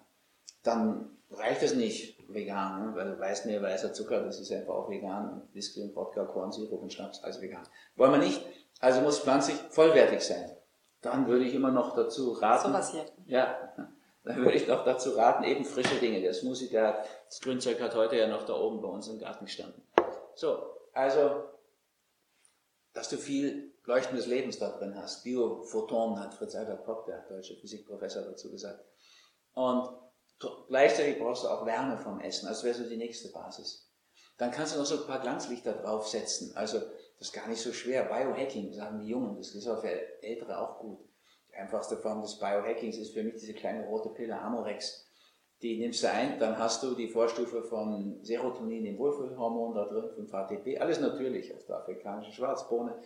Dann reicht es nicht, vegan, ne? weil Weißmehl, weißer Zucker, das ist einfach auch vegan. Whisky und Wodka, Korn, Sirup und Schnaps, alles vegan. Wollen wir nicht. Also muss pflanzlich vollwertig sein. Dann würde ich immer noch dazu raten. So was hier. Ja, dann würde ich noch dazu raten, eben frische Dinge. Der Smoothie, der, das Grünzeug hat heute ja noch da oben bei uns im Garten gestanden. So, also, dass du viel leuchtendes Lebens da drin hast. Biophotonen hat Fritz Albert Popp, der deutsche Physikprofessor, dazu gesagt. Und gleichzeitig brauchst du auch Wärme vom Essen. Das wäre so die nächste Basis. Dann kannst du noch so ein paar Glanzlichter draufsetzen. Also, das ist gar nicht so schwer. Biohacking, sagen die Jungen, das ist auch für Ältere auch gut. Die einfachste Form des Biohackings ist für mich diese kleine rote Pille Amorex. Die nimmst du ein, dann hast du die Vorstufe von Serotonin, dem Wohlfühlhormon da drin, von ATP, alles natürlich aus der afrikanischen Schwarzbohne.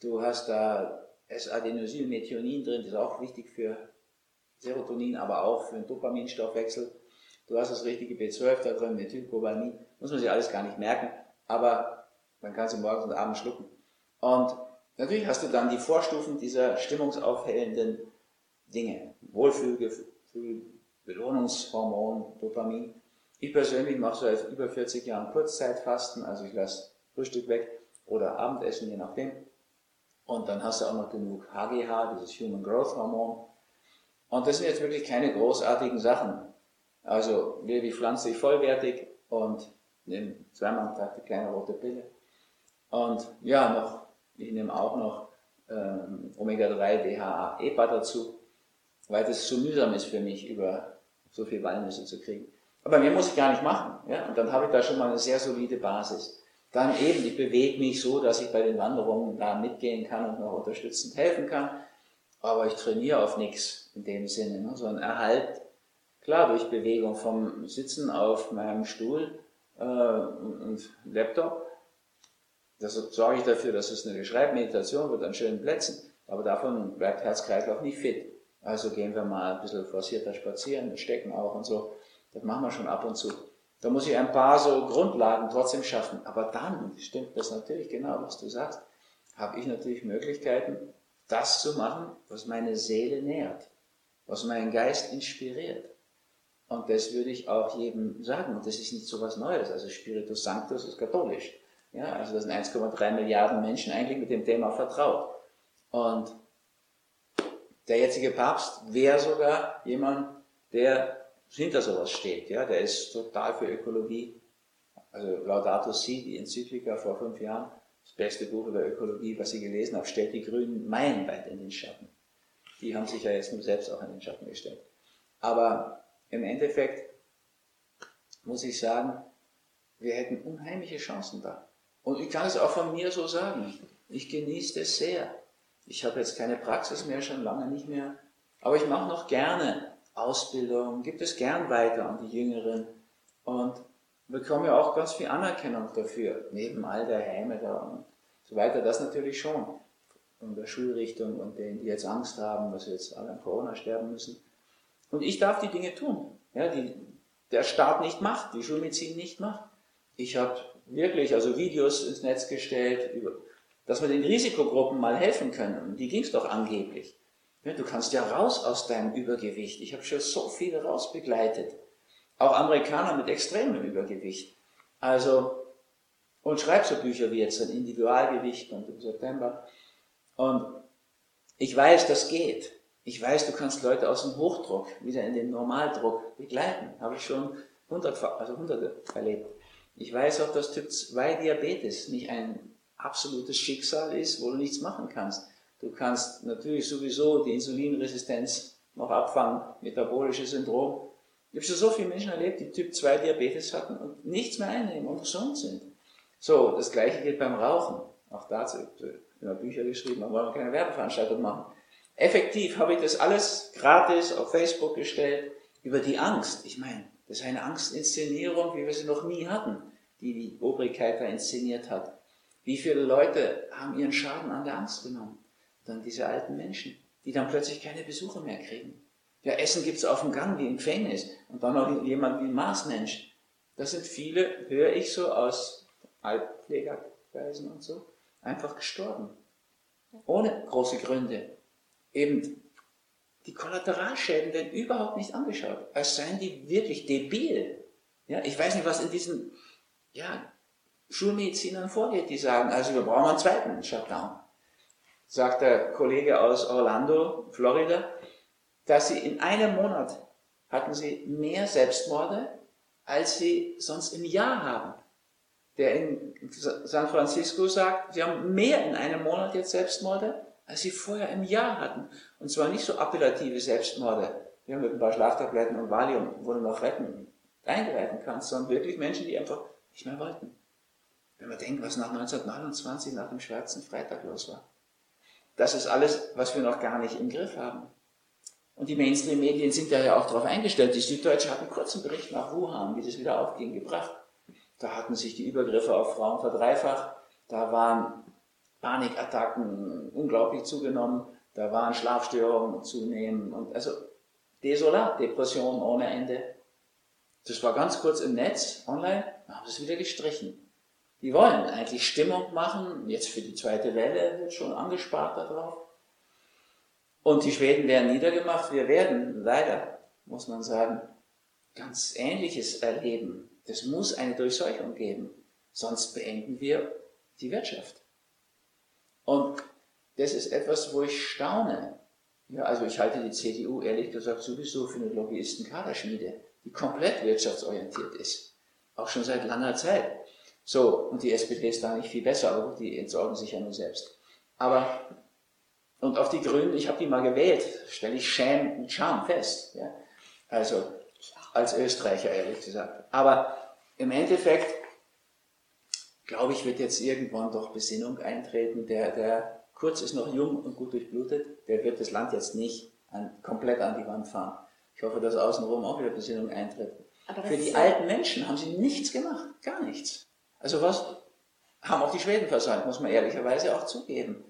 Du hast da S-Adenosylmethionin drin, das ist auch wichtig für Serotonin, aber auch für den Dopaminstoffwechsel. Du hast das richtige B12 da drin, Methylcobalamin, muss man sich alles gar nicht merken, aber man kann sie morgens und abends schlucken. Und natürlich hast du dann die Vorstufen dieser stimmungsaufhellenden Dinge. Wohlfühlgefühl, Belohnungshormon, Dopamin. Ich persönlich mache seit über 40 Jahren Kurzzeitfasten, also ich lasse Frühstück weg oder Abendessen, je nachdem. Und dann hast du auch noch genug HGH, dieses Human Growth Hormon. Und das sind jetzt wirklich keine großartigen Sachen. Also lebe ich pflanzlich vollwertig und nehme zweimal am Tag die kleine rote Pille. Und ja, noch, ich nehme auch noch ähm, Omega-3, DHA, EPA dazu, weil das so mühsam ist für mich, über so viel Walnüsse zu kriegen. Aber mehr muss ich gar nicht machen. Ja? Und dann habe ich da schon mal eine sehr solide Basis. Dann eben, ich bewege mich so, dass ich bei den Wanderungen da mitgehen kann und noch unterstützend helfen kann. Aber ich trainiere auf nichts in dem Sinne, ne? sondern Erhalt, klar, durch Bewegung vom Sitzen auf meinem Stuhl äh, und Laptop Deshalb sorge ich dafür, dass es eine Schreibmeditation wird an schönen Plätzen, aber davon bleibt Herzkreislauf nicht fit. Also gehen wir mal ein bisschen forcierter spazieren, Stecken auch und so. Das machen wir schon ab und zu. Da muss ich ein paar so Grundlagen trotzdem schaffen. Aber dann stimmt das natürlich genau, was du sagst, habe ich natürlich Möglichkeiten, das zu machen, was meine Seele nährt, was meinen Geist inspiriert. Und das würde ich auch jedem sagen. Und das ist nicht so was Neues. Also Spiritus Sanctus ist katholisch. Ja, also da sind 1,3 Milliarden Menschen eigentlich mit dem Thema vertraut. Und der jetzige Papst wäre sogar jemand, der hinter sowas steht. Ja, der ist total für Ökologie. Also Laudato Si, die Enzyklika vor fünf Jahren, das beste Buch über Ökologie, was ich gelesen habe, stellt die Grünen meilenweit in den Schatten. Die haben sich ja jetzt nur selbst auch in den Schatten gestellt. Aber im Endeffekt muss ich sagen, wir hätten unheimliche Chancen da. Und ich kann es auch von mir so sagen. Ich genieße es sehr. Ich habe jetzt keine Praxis mehr, schon lange nicht mehr. Aber ich mache noch gerne Ausbildung, gibt es gern weiter an die Jüngeren und bekomme ja auch ganz viel Anerkennung dafür, neben all der Häme da und so weiter. Das natürlich schon. Von der Schulrichtung und denen, die jetzt Angst haben, dass sie jetzt alle an Corona sterben müssen. Und ich darf die Dinge tun, ja, die der Staat nicht macht, die Schulmedizin nicht macht. Ich habe wirklich also Videos ins Netz gestellt, dass wir den Risikogruppen mal helfen können. Und die ging es doch angeblich. du kannst ja raus aus deinem Übergewicht. Ich habe schon so viele rausbegleitet. Auch Amerikaner mit extremem Übergewicht. Also, und schreib so Bücher wie jetzt ein Individualgewicht und im September. Und ich weiß, das geht. Ich weiß, du kannst Leute aus dem Hochdruck wieder in den Normaldruck begleiten. Habe ich schon hundert, also hunderte erlebt. Ich weiß auch, dass Typ 2 Diabetes nicht ein absolutes Schicksal ist, wo du nichts machen kannst. Du kannst natürlich sowieso die Insulinresistenz noch abfangen, metabolisches Syndrom. Ich habe schon so viele Menschen erlebt, die Typ 2 Diabetes hatten und nichts mehr einnehmen und gesund sind. So, das gleiche geht beim Rauchen. Auch dazu ich habe Bücher geschrieben, aber wollen wir keine Werbeveranstaltung machen. Effektiv habe ich das alles gratis auf Facebook gestellt über die Angst. Ich meine, das ist eine Angstinszenierung, wie wir sie noch nie hatten, die die Obrigkeit da inszeniert hat. Wie viele Leute haben ihren Schaden an der Angst genommen? Dann diese alten Menschen, die dann plötzlich keine Besuche mehr kriegen. Ja, Essen gibt's auf dem Gang wie im Gefängnis und dann noch jemand wie Marsmensch. Das sind viele, höre ich so aus Altpflegerkreisen und so, einfach gestorben. Ohne große Gründe. Eben die Kollateralschäden werden überhaupt nicht angeschaut, als seien die wirklich debil. Ja, ich weiß nicht, was in diesen ja, Schulmedizinern vorgeht, die sagen, also wir brauchen einen zweiten Shutdown. Sagt der Kollege aus Orlando, Florida, dass sie in einem Monat hatten sie mehr Selbstmorde, als sie sonst im Jahr haben. Der in San Francisco sagt, sie haben mehr in einem Monat jetzt Selbstmorde, als sie vorher im Jahr hatten. Und zwar nicht so appellative Selbstmorde, wir haben mit ein paar Schlaftabletten und Valium, wo du noch retten, eingreifen kannst, sondern wirklich Menschen, die einfach nicht mehr wollten. Wenn man denkt, was nach 1929, nach dem Schwarzen Freitag los war. Das ist alles, was wir noch gar nicht im Griff haben. Und die Mainstream-Medien sind ja auch darauf eingestellt. Die Süddeutsche hat einen kurzen Bericht nach Wuhan, wie das wieder aufging, gebracht. Da hatten sich die Übergriffe auf Frauen verdreifacht. Da waren Panikattacken unglaublich zugenommen. Da waren Schlafstörungen zunehmen. Und also desolat, Depression ohne Ende. Das war ganz kurz im Netz, online, dann haben sie es wieder gestrichen. Die wollen eigentlich Stimmung machen, jetzt für die zweite Welle wird schon angespart darauf. Und die Schweden werden niedergemacht. Wir werden leider, muss man sagen, ganz Ähnliches erleben. Das muss eine Durchseuchung geben. Sonst beenden wir die Wirtschaft. Und das ist etwas, wo ich staune. Ja, also ich halte die CDU ehrlich gesagt sowieso für eine Lobbyistenkaderschmiede, die komplett wirtschaftsorientiert ist. Auch schon seit langer Zeit. So, und die SPD ist da nicht viel besser, aber die entsorgen sich ja nur selbst. Aber und auch die Grünen, ich habe die mal gewählt, stelle ich Scham und Charme fest. Ja? Also als Österreicher ehrlich gesagt. Aber im Endeffekt, glaube ich, wird jetzt irgendwann doch Besinnung eintreten. Der, der Kurz ist noch jung und gut durchblutet, der wird das Land jetzt nicht an, komplett an die Wand fahren. Ich hoffe, dass außenrum auch wieder Besinnung eintritt. Für die alten Menschen haben sie nichts gemacht, gar nichts. Also was haben auch die Schweden versäumt, muss man ehrlicherweise auch zugeben.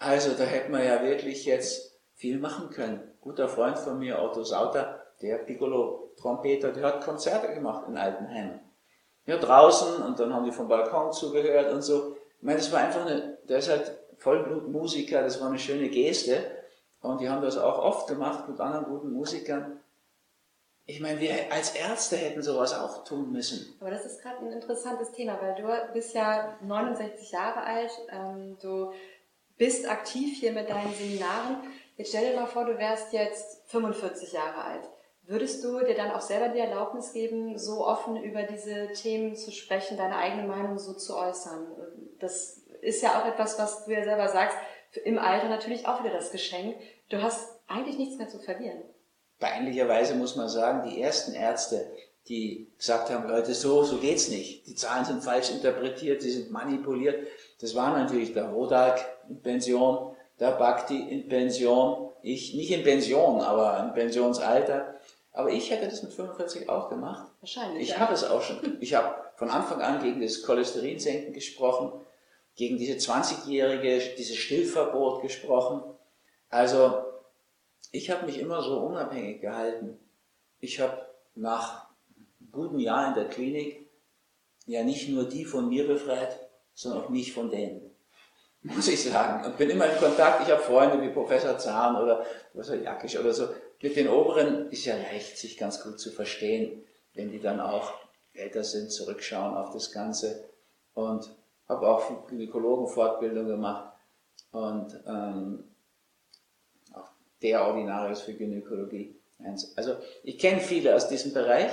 Also da hätte man ja wirklich jetzt viel machen können. Guter Freund von mir, Otto Sauter, der Piccolo-Trompeter, der hat Konzerte gemacht in Altenheim. Ja, draußen und dann haben die vom Balkon zugehört und so. Ich meine, das war einfach eine, der ist halt Vollblutmusiker, das war eine schöne Geste. Und die haben das auch oft gemacht mit anderen guten Musikern. Ich meine, wir als Ärzte hätten sowas auch tun müssen. Aber das ist gerade ein interessantes Thema, weil du bist ja 69 Jahre alt, ähm, du bist aktiv hier mit deinen Seminaren. Jetzt stell dir mal vor, du wärst jetzt 45 Jahre alt. Würdest du dir dann auch selber die Erlaubnis geben, so offen über diese Themen zu sprechen, deine eigene Meinung so zu äußern? Das ist ja auch etwas, was du ja selber sagst, im Alter natürlich auch wieder das Geschenk. Du hast eigentlich nichts mehr zu verlieren. Peinlicherweise muss man sagen, die ersten Ärzte, die gesagt haben, Leute, so, so geht's nicht. Die Zahlen sind falsch interpretiert, sie sind manipuliert. Das war natürlich der Rodak in Pension, der Bhakti in Pension, ich nicht in Pension, aber im Pensionsalter. Aber ich hätte das mit 45 auch gemacht. Wahrscheinlich. Ich ja. habe es auch schon. Ich habe von Anfang an gegen das Cholesterinsenken gesprochen, gegen diese 20-jährige, dieses Stillverbot gesprochen. Also ich habe mich immer so unabhängig gehalten. Ich habe nach guten Jahr in der Klinik ja nicht nur die von mir befreit, sondern auch mich von denen. Muss ich sagen. Und bin immer in Kontakt. Ich habe Freunde wie Professor Zahn oder Professor Jackisch oder so. Mit den Oberen ist ja leicht, sich ganz gut zu verstehen, wenn die dann auch älter sind, zurückschauen auf das Ganze. Und habe auch Gynäkologenfortbildung gemacht und ähm, auch der Ordinarius für Gynäkologie. Also ich kenne viele aus diesem Bereich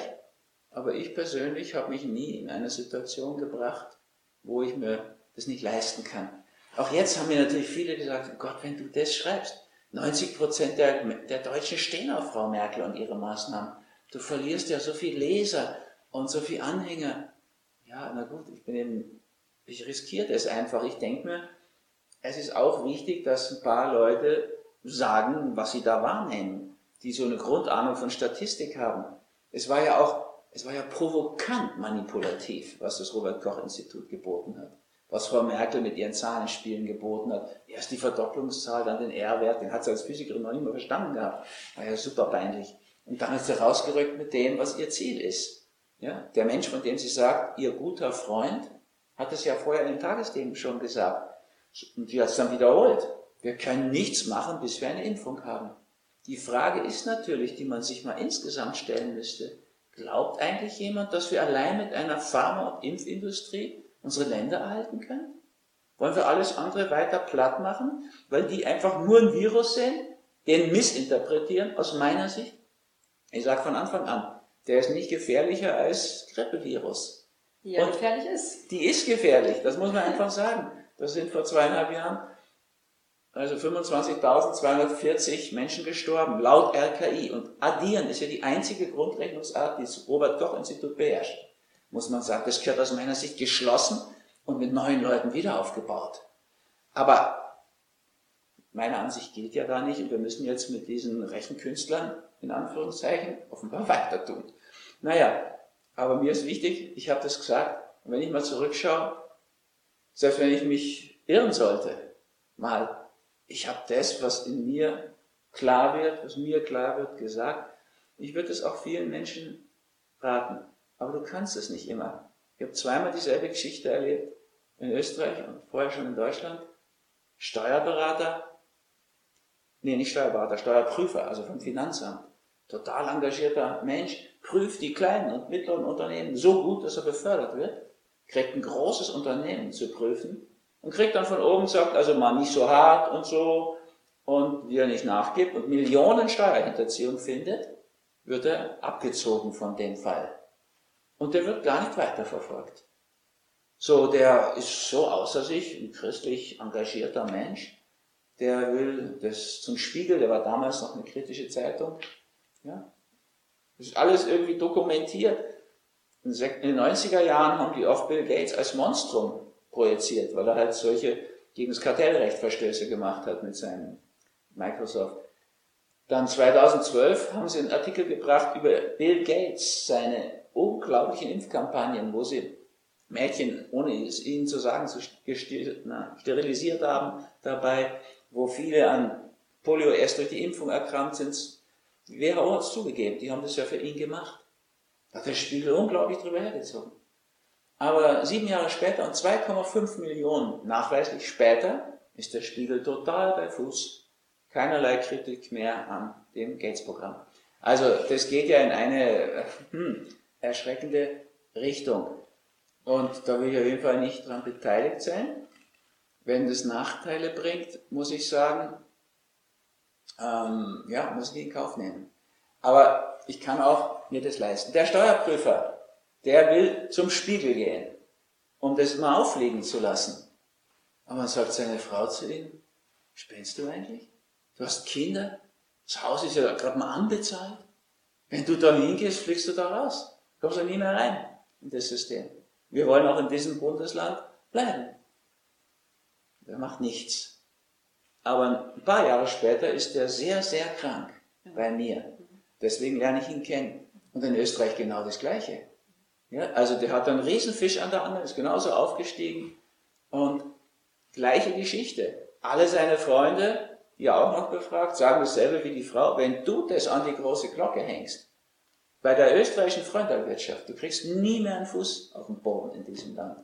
aber ich persönlich habe mich nie in eine Situation gebracht, wo ich mir das nicht leisten kann. Auch jetzt haben mir natürlich viele gesagt, oh Gott, wenn du das schreibst, 90 Prozent der, der Deutschen stehen auf Frau Merkel und ihre Maßnahmen. Du verlierst ja so viel Leser und so viel Anhänger. Ja, na gut, ich bin eben, ich riskiere das einfach. Ich denke mir, es ist auch wichtig, dass ein paar Leute sagen, was sie da wahrnehmen, die so eine Grundahnung von Statistik haben. Es war ja auch es war ja provokant manipulativ, was das Robert-Koch-Institut geboten hat. Was Frau Merkel mit ihren Zahlenspielen geboten hat. Erst die Verdopplungszahl, dann den R-Wert, den hat sie als Physikerin noch nicht mehr verstanden gehabt. War ja super peinlich. Und dann ist sie rausgerückt mit dem, was ihr Ziel ist. Ja, der Mensch, von dem sie sagt, ihr guter Freund, hat es ja vorher in den Tagesthemen schon gesagt. Und sie hat es dann wiederholt. Wir können nichts machen, bis wir eine Impfung haben. Die Frage ist natürlich, die man sich mal insgesamt stellen müsste, Glaubt eigentlich jemand, dass wir allein mit einer Pharma- und Impfindustrie unsere Länder erhalten können? Wollen wir alles andere weiter platt machen, weil die einfach nur ein Virus sehen, den missinterpretieren, aus meiner Sicht? Ich sage von Anfang an, der ist nicht gefährlicher als Grippevirus. Die ja gefährlich ist. Die ist gefährlich, das muss man einfach sagen. Das sind vor zweieinhalb Jahren also 25.240 Menschen gestorben, laut RKI. Und addieren ist ja die einzige Grundrechnungsart, die das Robert-Koch-Institut beherrscht. Muss man sagen, das gehört aus meiner Sicht geschlossen und mit neuen Leuten wieder aufgebaut. Aber meine Ansicht gilt ja da nicht und wir müssen jetzt mit diesen Rechenkünstlern, in Anführungszeichen, offenbar weiter tun. Naja, aber mir ist wichtig, ich habe das gesagt, und wenn ich mal zurückschaue, selbst wenn ich mich irren sollte, mal, ich habe das, was in mir klar wird, was mir klar wird, gesagt. Ich würde es auch vielen Menschen raten, aber du kannst es nicht immer. Ich habe zweimal dieselbe Geschichte erlebt, in Österreich und vorher schon in Deutschland. Steuerberater, nee, nicht Steuerberater, Steuerprüfer, also vom Finanzamt. Total engagierter Mensch, prüft die kleinen und mittleren Unternehmen so gut, dass er befördert wird, kriegt ein großes Unternehmen zu prüfen und kriegt dann von oben gesagt, also mal nicht so hart und so und wie er nicht nachgibt und Millionen Steuerhinterziehung findet, wird er abgezogen von dem Fall. Und der wird gar nicht weiterverfolgt. So, der ist so außer sich, ein christlich engagierter Mensch, der will das zum Spiegel, der war damals noch eine kritische Zeitung, ja. Das ist alles irgendwie dokumentiert. In den 90er Jahren haben die auch Bill Gates als Monstrum projiziert, weil er halt solche gegen das Kartellrecht Verstöße gemacht hat mit seinem Microsoft. Dann 2012 haben sie einen Artikel gebracht über Bill Gates, seine unglaublichen Impfkampagnen, wo sie Mädchen, ohne es ihnen zu sagen, sterilisiert haben dabei, wo viele an Polio erst durch die Impfung erkrankt sind. Hat es zugegeben, die haben das ja für ihn gemacht. Da hat der Spiegel unglaublich drüber hergezogen. Aber sieben Jahre später und 2,5 Millionen nachweislich später ist der Spiegel total bei Fuß. Keinerlei Kritik mehr an dem Gates-Programm. Also das geht ja in eine hm, erschreckende Richtung. Und da will ich auf jeden Fall nicht daran beteiligt sein. Wenn das Nachteile bringt, muss ich sagen, ähm, ja, muss ich in Kauf nehmen. Aber ich kann auch mir das leisten. Der Steuerprüfer, der will zum Spiegel gehen, um das mal auflegen zu lassen. Aber dann sagt seine Frau zu ihm, spinnst du eigentlich? Du hast Kinder, das Haus ist ja gerade mal anbezahlt. Wenn du da hingehst, fliegst du da raus. Kommst du nie mehr rein in das System. Wir wollen auch in diesem Bundesland bleiben. Er macht nichts. Aber ein paar Jahre später ist er sehr, sehr krank bei mir. Deswegen lerne ich ihn kennen. Und in Österreich genau das Gleiche. Ja, also der hat einen Riesenfisch an der Angel, ist genauso aufgestiegen und gleiche Geschichte. Alle seine Freunde, die auch noch befragt, sagen dasselbe wie die Frau, wenn du das an die große Glocke hängst, bei der österreichischen Freundalwirtschaft, du kriegst nie mehr einen Fuß auf den Boden in diesem Land.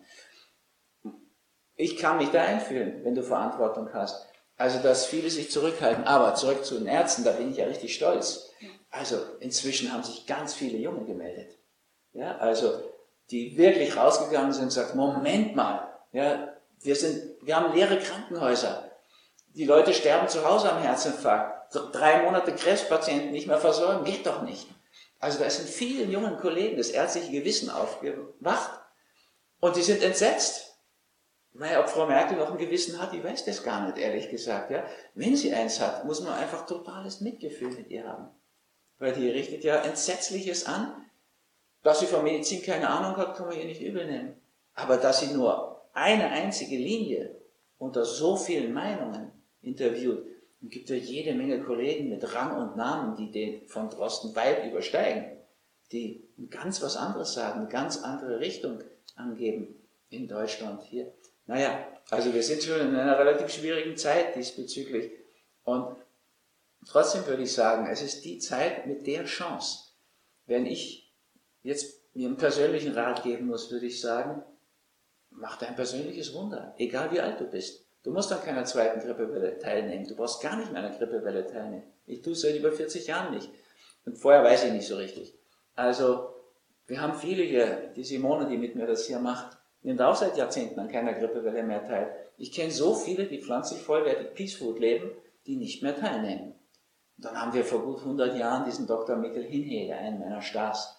Ich kann mich da einfühlen, wenn du Verantwortung hast. Also, dass viele sich zurückhalten. Aber zurück zu den Ärzten, da bin ich ja richtig stolz. Also, inzwischen haben sich ganz viele Junge gemeldet. Ja, also die wirklich rausgegangen sind und sagt, Moment mal, ja, wir, sind, wir haben leere Krankenhäuser. Die Leute sterben zu Hause am Herzinfarkt. Drei Monate Krebspatienten nicht mehr versorgen, geht doch nicht. Also da sind vielen jungen Kollegen das ärztliche Gewissen aufgewacht und die sind entsetzt. Naja, ob Frau Merkel noch ein Gewissen hat, ich weiß das gar nicht, ehrlich gesagt. Ja. Wenn sie eins hat, muss man einfach totales Mitgefühl mit ihr haben. Weil die richtet ja Entsetzliches an dass sie von Medizin keine Ahnung hat, kann man ihr nicht übel nehmen. Aber dass sie nur eine einzige Linie unter so vielen Meinungen interviewt, und gibt ja jede Menge Kollegen mit Rang und Namen, die den von Drosten weit übersteigen, die ganz was anderes sagen, eine ganz andere Richtung angeben in Deutschland hier. Naja, also wir sind schon in einer relativ schwierigen Zeit diesbezüglich. Und trotzdem würde ich sagen, es ist die Zeit mit der Chance. Wenn ich jetzt mir einen persönlichen Rat geben muss, würde ich sagen, mach dein persönliches Wunder, egal wie alt du bist. Du musst an keiner zweiten Grippewelle teilnehmen. Du brauchst gar nicht mehr an einer Grippewelle teilnehmen. Ich tue es seit über 40 Jahren nicht. Und vorher weiß ich nicht so richtig. Also Wir haben viele hier, die Simone, die mit mir das hier macht, nimmt auch seit Jahrzehnten an keiner Grippewelle mehr teil. Ich kenne so viele, die pflanzlich vollwertig Peace Food leben, die nicht mehr teilnehmen. Und dann haben wir vor gut 100 Jahren diesen Dr. Mikkel Hinhede, einen meiner Stars.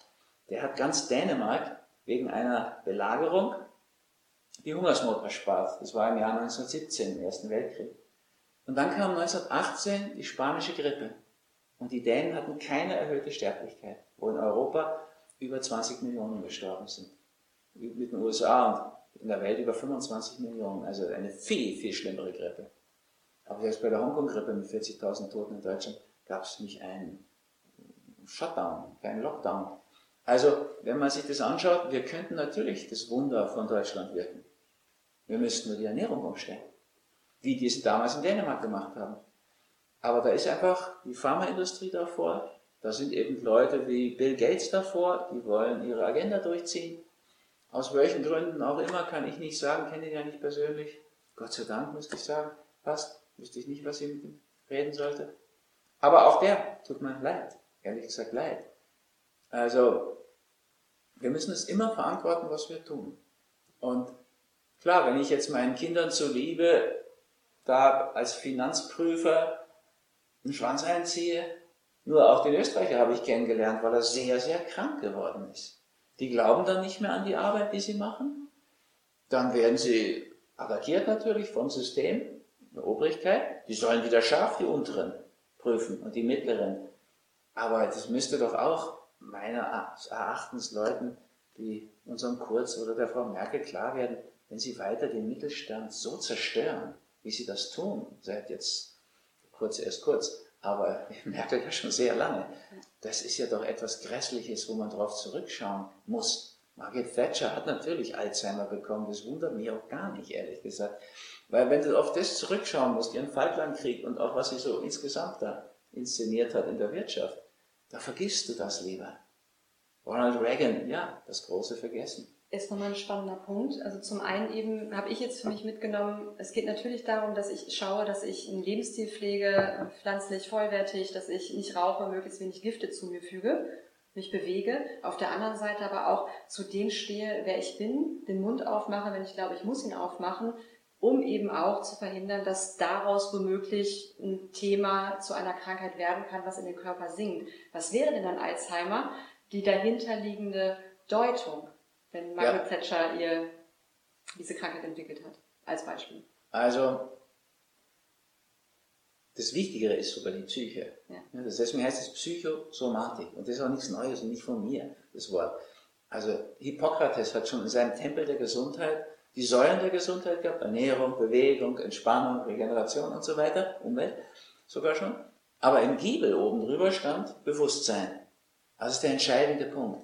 Der hat ganz Dänemark wegen einer Belagerung die Hungersnot erspart. Das war im Jahr 1917, im Ersten Weltkrieg. Und dann kam 1918 die spanische Grippe. Und die Dänen hatten keine erhöhte Sterblichkeit, wo in Europa über 20 Millionen gestorben sind. Mit den USA und in der Welt über 25 Millionen. Also eine viel, viel schlimmere Grippe. Aber selbst bei der Hongkong-Grippe mit 40.000 Toten in Deutschland gab es nicht einen Shutdown, keinen Lockdown. Also, wenn man sich das anschaut, wir könnten natürlich das Wunder von Deutschland wirken. Wir müssten nur die Ernährung umstellen, wie die es damals in Dänemark gemacht haben. Aber da ist einfach die Pharmaindustrie davor, da sind eben Leute wie Bill Gates davor, die wollen ihre Agenda durchziehen. Aus welchen Gründen auch immer, kann ich nicht sagen, kenne ihn ja nicht persönlich. Gott sei Dank, müsste ich sagen. Passt, wüsste ich nicht, was ich mit ihm reden sollte. Aber auch der tut mir leid, ehrlich gesagt leid. Also, wir müssen es immer verantworten, was wir tun. Und Klar, wenn ich jetzt meinen Kindern zuliebe da als Finanzprüfer einen Schwanz einziehe, nur auch den Österreicher habe ich kennengelernt, weil er sehr, sehr krank geworden ist. Die glauben dann nicht mehr an die Arbeit, die sie machen. Dann werden sie attackiert natürlich vom System, der Obrigkeit. Die sollen wieder scharf die unteren prüfen und die mittleren. Aber das müsste doch auch meiner Erachtens Leuten wie unserem Kurz oder der Frau Merkel klar werden, wenn sie weiter den Mittelstand so zerstören, wie sie das tun, seit jetzt kurz erst kurz, aber Merkel ja schon sehr lange, das ist ja doch etwas Grässliches, wo man darauf zurückschauen muss. Margaret Thatcher hat natürlich Alzheimer bekommen, das wundert mich auch gar nicht, ehrlich gesagt. Weil wenn du auf das zurückschauen musst, ihren Falklandkrieg und auch was sie so insgesamt da inszeniert hat in der Wirtschaft, da vergisst du das lieber. Ronald Reagan, ja, das große Vergessen ist nochmal ein spannender Punkt. Also zum einen eben habe ich jetzt für mich mitgenommen, es geht natürlich darum, dass ich schaue, dass ich einen Lebensstil pflege, pflanzlich vollwertig, dass ich nicht rauche, möglichst wenig Gifte zu mir füge, mich bewege. Auf der anderen Seite aber auch zu dem stehe, wer ich bin, den Mund aufmache, wenn ich glaube, ich muss ihn aufmachen, um eben auch zu verhindern, dass daraus womöglich ein Thema zu einer Krankheit werden kann, was in den Körper sinkt. Was wäre denn dann Alzheimer? Die dahinterliegende Deutung wenn Margaret ja. Thatcher ihr diese Krankheit entwickelt hat, als Beispiel. Also, das Wichtigere ist sogar die Psyche. Ja. Deswegen heißt es Psychosomatik. Und das ist auch nichts Neues und nicht von mir, das Wort. Also Hippokrates hat schon in seinem Tempel der Gesundheit die Säulen der Gesundheit gehabt, Ernährung, Bewegung, Entspannung, Regeneration und so weiter, Umwelt sogar schon. Aber im Giebel oben drüber stand Bewusstsein. Das ist der entscheidende Punkt.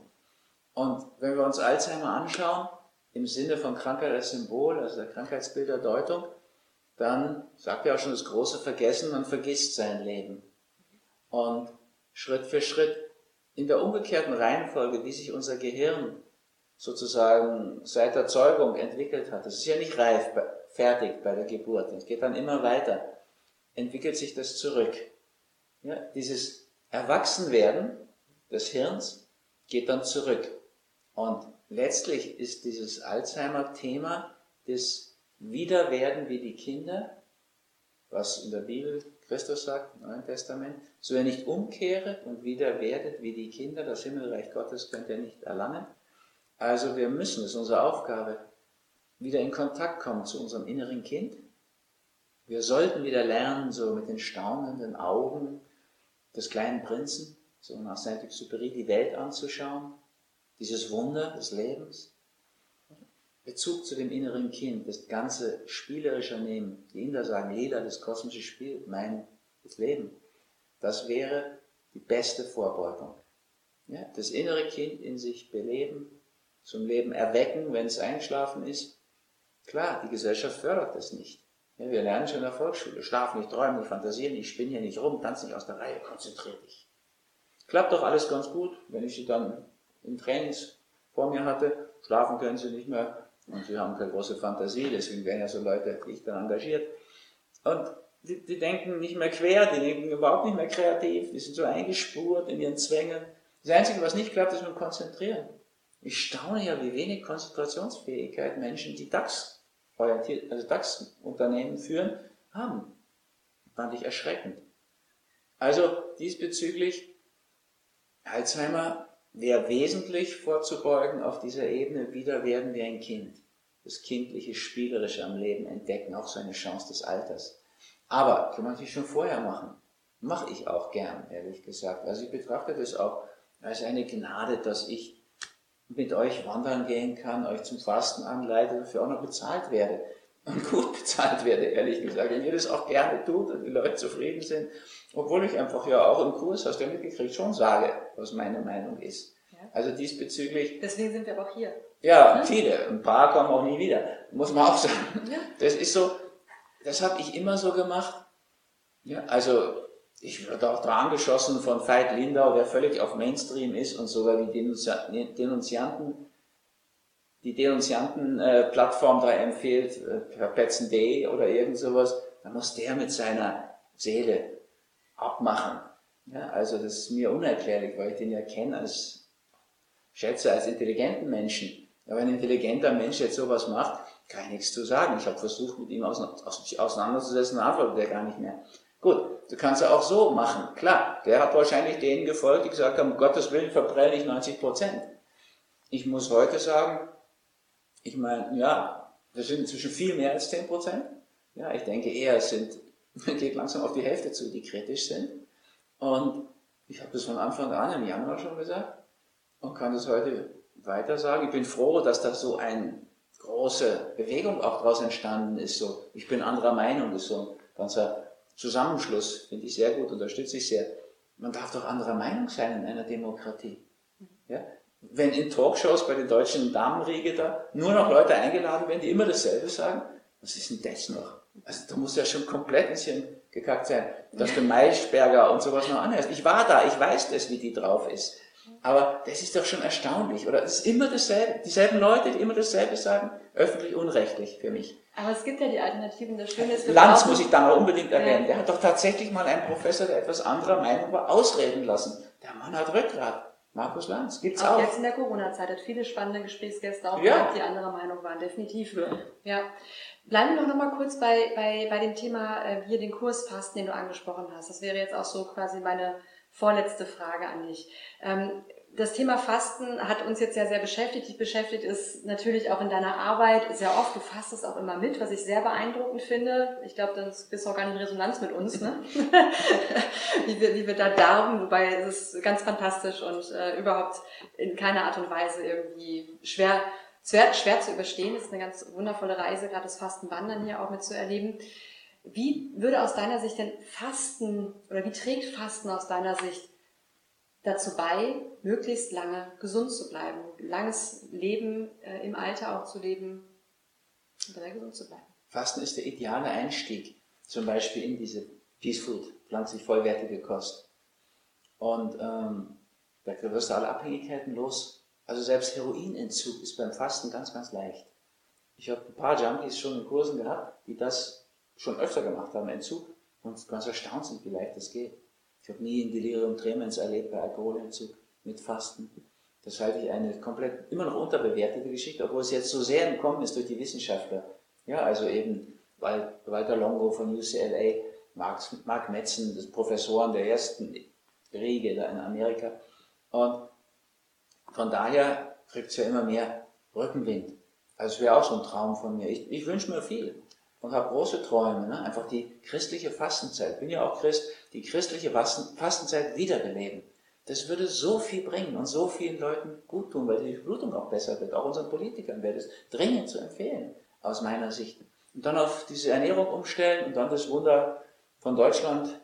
Und wenn wir uns Alzheimer anschauen, im Sinne von Krankheit als Symbol, also der Krankheitsbilderdeutung, dann sagt ja auch schon das große Vergessen, man vergisst sein Leben. Und Schritt für Schritt in der umgekehrten Reihenfolge, wie sich unser Gehirn sozusagen seit der Zeugung entwickelt hat, das ist ja nicht reif, fertig bei der Geburt, es geht dann immer weiter, entwickelt sich das zurück. Ja, dieses Erwachsenwerden des Hirns geht dann zurück. Und letztlich ist dieses Alzheimer-Thema das Wiederwerden wie die Kinder, was in der Bibel Christus sagt, im Neuen Testament, so ihr nicht umkehret und wieder werdet wie die Kinder, das Himmelreich Gottes könnt ihr nicht erlangen. Also wir müssen, das ist unsere Aufgabe, wieder in Kontakt kommen zu unserem inneren Kind. Wir sollten wieder lernen, so mit den staunenden Augen des kleinen Prinzen, so nach Saint-Exupéry, die Welt anzuschauen dieses Wunder des Lebens, Bezug zu dem inneren Kind, das ganze spielerische Nehmen, die Inder sagen, Lila, das kosmische Spiel, mein das Leben, das wäre die beste Vorbeugung. Ja, das innere Kind in sich beleben, zum Leben erwecken, wenn es eingeschlafen ist. Klar, die Gesellschaft fördert das nicht. Ja, wir lernen schon in der Volksschule, schlaf nicht, träumen nicht, fantasieren nicht, spinn hier nicht rum, tanz nicht aus der Reihe, konzentrier dich. Klappt doch alles ganz gut, wenn ich sie dann im Trainings vor mir hatte. Schlafen können sie nicht mehr und sie haben keine große Fantasie, deswegen werden ja so Leute wie ich dann engagiert. Und die, die, denken nicht mehr quer, die denken überhaupt nicht mehr kreativ, die sind so eingespurt in ihren Zwängen. Das Einzige, was nicht klappt, ist dem Konzentrieren. Ich staune ja, wie wenig Konzentrationsfähigkeit Menschen, die DAX, also DAX-Unternehmen führen, haben. Fand ich erschreckend. Also diesbezüglich, Alzheimer wäre wesentlich vorzubeugen auf dieser Ebene, wieder werden wir ein Kind. Das kindliche, spielerische am Leben entdecken, auch so eine Chance des Alters. Aber kann man natürlich schon vorher machen. Mache ich auch gern, ehrlich gesagt. Also ich betrachte das auch als eine Gnade, dass ich mit euch wandern gehen kann, euch zum Fasten anleite, dafür auch noch bezahlt werde. Und gut bezahlt werde, ehrlich gesagt. Und ihr das auch gerne tut und die Leute zufrieden sind. Obwohl ich einfach ja auch im Kurs, hast du ja mitgekriegt, schon sage, was meine Meinung ist. Ja. Also diesbezüglich. Deswegen sind wir aber auch hier. Ja, ne? viele. Ein paar kommen auch nie wieder. Muss man auch sagen. Ja. Das ist so, das habe ich immer so gemacht. Ja, also ich wurde auch da angeschossen von Veit Lindau, der völlig auf Mainstream ist und sogar die Denunzianten, die Denunzianten-Plattform äh, da empfiehlt, äh, Petzen.de oder irgend sowas, dann muss der mit seiner Seele abmachen. Ja, also das ist mir unerklärlich, weil ich den ja kenne als, schätze als intelligenten Menschen. Aber ein intelligenter Mensch jetzt sowas macht, kann ich nichts zu sagen. Ich habe versucht, mit ihm auseinanderzusetzen, antwortet er gar nicht mehr. Gut, du kannst ja auch so machen. Klar, der hat wahrscheinlich denen gefolgt, die gesagt haben, um Gottes Willen verbrenne ich 90 Prozent. Ich muss heute sagen, ich meine, ja, das sind inzwischen viel mehr als 10 Prozent. Ja, ich denke eher, es sind, geht langsam auf die Hälfte zu, die kritisch sind. Und ich habe das von Anfang an im Januar schon gesagt und kann das heute weiter sagen. Ich bin froh, dass da so eine große Bewegung auch daraus entstanden ist. So, ich bin anderer Meinung, das ist so ein ganzer Zusammenschluss, finde ich sehr gut, unterstütze ich sehr. Man darf doch anderer Meinung sein in einer Demokratie. Ja? Wenn in Talkshows bei den deutschen Damenriege da nur noch Leute eingeladen werden, die immer dasselbe sagen, was ist denn das noch? Also da muss ja schon komplett ein bisschen gekackt sein, dass du Maischberger und sowas noch anhörst. Ich war da, ich weiß das, wie die drauf ist. Aber das ist doch schon erstaunlich, oder? Es ist immer dasselbe, dieselben Leute, die immer dasselbe sagen, öffentlich unrechtlich für mich. Aber es gibt ja die Alternativen, das Schöne ist... Lanz muss ich da noch unbedingt erwähnen, ja. der hat doch tatsächlich mal einen Professor, der etwas anderer Meinung war, ausreden lassen. Der Mann hat Rückgrat. Markus Lanz, gibt's auch. Auch jetzt in der Corona-Zeit hat viele spannende Gesprächsgäste auch ja. gehabt, die anderer Meinung waren, definitiv. Ja. ja. Bleiben wir doch nochmal kurz bei, bei, bei dem Thema, äh, hier den Kurs Fasten, den du angesprochen hast. Das wäre jetzt auch so quasi meine vorletzte Frage an dich. Ähm, das Thema Fasten hat uns jetzt ja sehr beschäftigt. Dich beschäftigt ist natürlich auch in deiner Arbeit sehr oft. Du fastest auch immer mit, was ich sehr beeindruckend finde. Ich glaube, dann bist du auch gar nicht in Resonanz mit uns, ne? wie, wir, wie wir da darben. Wobei es ist ganz fantastisch und äh, überhaupt in keiner Art und Weise irgendwie schwer, schwer, schwer zu überstehen. Es ist eine ganz wundervolle Reise, gerade das Fastenwandern hier auch mitzuerleben. Wie würde aus deiner Sicht denn Fasten oder wie trägt Fasten aus deiner Sicht dazu bei, möglichst lange gesund zu bleiben, langes Leben äh, im Alter auch zu leben und dabei gesund zu bleiben? Fasten ist der ideale Einstieg, zum Beispiel in diese Peace Food, pflanzlich vollwertige Kost. Und ähm, da wirst du alle Abhängigkeiten los. Also selbst Heroinentzug ist beim Fasten ganz, ganz leicht. Ich habe ein paar Junkies schon in Kursen gehabt, die das schon öfter gemacht haben, Entzug, und ganz erstaunt sind, wie leicht das geht. Ich habe nie ein Delirium Tremens erlebt bei Alkoholentzug mit Fasten. Das halte ich eine komplett immer noch unterbewertete Geschichte, obwohl es jetzt so sehr entkommen ist durch die Wissenschaftler. Ja, also eben Walter Longo von UCLA, Mark, Mark Metzen, das Professoren der ersten Riege da in Amerika. Und von daher kriegt es ja immer mehr Rückenwind. Also es wäre auch so ein Traum von mir. Ich, ich wünsche mir viel und habe große Träume. Ne? Einfach die christliche Fastenzeit, bin ja auch Christ, die christliche Fastenzeit wiederbeleben. Das würde so viel bringen und so vielen Leuten gut tun, weil die Blutung auch besser wird. Auch unseren Politikern wäre das dringend zu empfehlen, aus meiner Sicht. Und dann auf diese Ernährung umstellen und dann das Wunder von Deutschland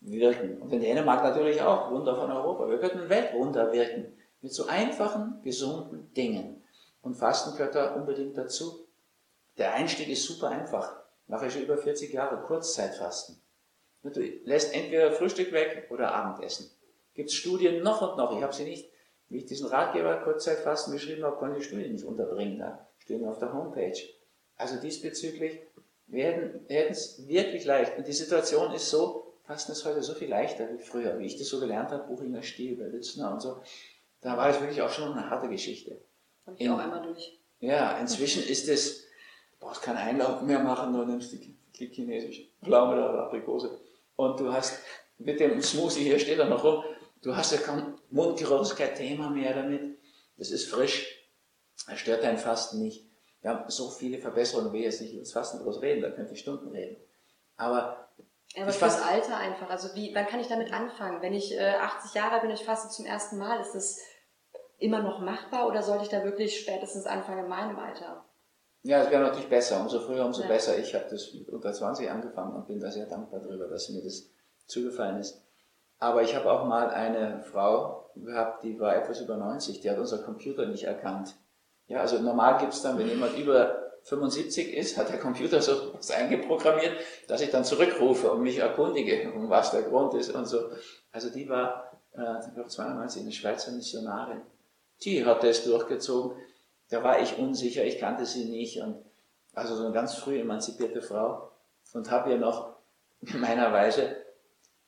wirken. Und in Dänemark natürlich auch, Wunder von Europa. Wir könnten ein Weltwunder wirken. Mit so einfachen, gesunden Dingen. Und Fasten unbedingt dazu. Der Einstieg ist super einfach. Mache ich schon über 40 Jahre Kurzzeitfasten. Du lässt entweder Frühstück weg oder Abendessen. Gibt es Studien noch und noch. Ich habe sie nicht, wie ich diesen Ratgeber Kurzzeitfasten geschrieben habe, konnte ich die Studien nicht unterbringen. Da stehen auf der Homepage. Also diesbezüglich werden es wirklich leicht. Und die Situation ist so, Fasten ist heute so viel leichter wie früher, wie ich das so gelernt habe, Buchinger Stil bei Lützner und so. Da war es wirklich auch schon eine harte Geschichte. Habe ich in, auch einmal durch. Ja, inzwischen ist es, brauchst keinen Einlauf mehr machen, du nimmst die, die chinesische Pflaume oder Aprikose und du hast mit dem Smoothie, hier steht er noch rum, du hast ja kein Mundgeruch, kein Thema mehr damit. Das ist frisch. Er stört dein Fasten nicht. Wir haben so viele Verbesserungen, wir jetzt nicht über das Fasten groß reden, da könnte ich Stunden reden. Aber aber fürs Alter einfach. Also wie, wann kann ich damit anfangen? Wenn ich äh, 80 Jahre bin und ich faste zum ersten Mal, ist das immer noch machbar oder sollte ich da wirklich spätestens anfangen in meinem Alter? Ja, es wäre natürlich besser. Umso früher, umso ja. besser. Ich habe das unter 20 angefangen und bin da sehr dankbar darüber, dass mir das zugefallen ist. Aber ich habe auch mal eine Frau gehabt, die war etwas über 90, die hat unser Computer nicht erkannt. Ja, also normal gibt es dann, wenn jemand über 75 ist, hat der Computer so was eingeprogrammiert, dass ich dann zurückrufe und mich erkundige, um was der Grund ist und so. Also die war, äh, ich glaube 92, eine Schweizer Missionarin. Die hat das durchgezogen. Da war ich unsicher, ich kannte sie nicht und also so eine ganz früh emanzipierte Frau und habe ihr noch in meiner Weise,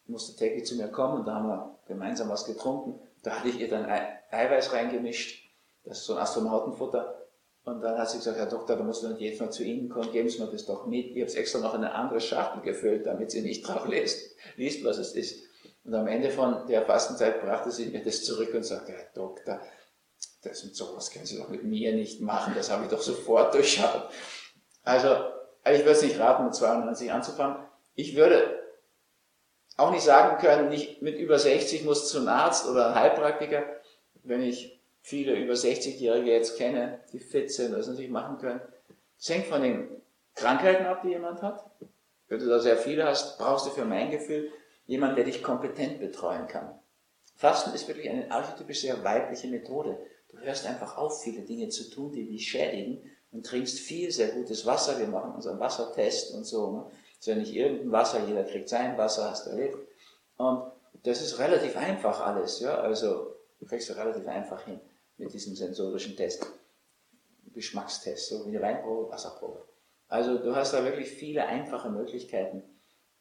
musste täglich zu mir kommen und da haben wir gemeinsam was getrunken. Da hatte ich ihr dann Eiweiß reingemischt das ist so ein Astronautenfutter. Und dann hat sie gesagt, Herr Doktor, da muss dann jetzt mal zu Ihnen kommen, geben Sie mir das doch mit. Ich habe es extra noch in eine andere Schachtel gefüllt, damit sie nicht drauf liest, liest, was es ist. Und am Ende von der Fastenzeit brachte sie mir das zurück und sagte, Herr Doktor, das und sowas können Sie doch mit mir nicht machen, das habe ich doch sofort durchschaut. Also, ich würde es nicht raten, mit 92 anzufangen. Ich würde auch nicht sagen können, nicht mit über 60 muss zum Arzt oder Heilpraktiker, wenn ich viele über 60-Jährige jetzt kenne, die fit sind, das natürlich machen können. Das hängt von den Krankheiten ab, die jemand hat. Wenn du da sehr viele hast, brauchst du für mein Gefühl jemanden, der dich kompetent betreuen kann. Fasten ist wirklich eine archetypisch sehr weibliche Methode. Du hörst einfach auf, viele Dinge zu tun, die dich schädigen und trinkst viel sehr gutes Wasser. Wir machen unseren Wassertest und so. Ne? Ist ja nicht irgendein Wasser, jeder kriegt sein Wasser, hast du erlebt. Und das ist relativ einfach alles, ja. Also, du kriegst du relativ einfach hin mit diesem sensorischen Test. Geschmackstest, so wie eine Weinprobe, Wasserprobe. Also du hast da wirklich viele einfache Möglichkeiten.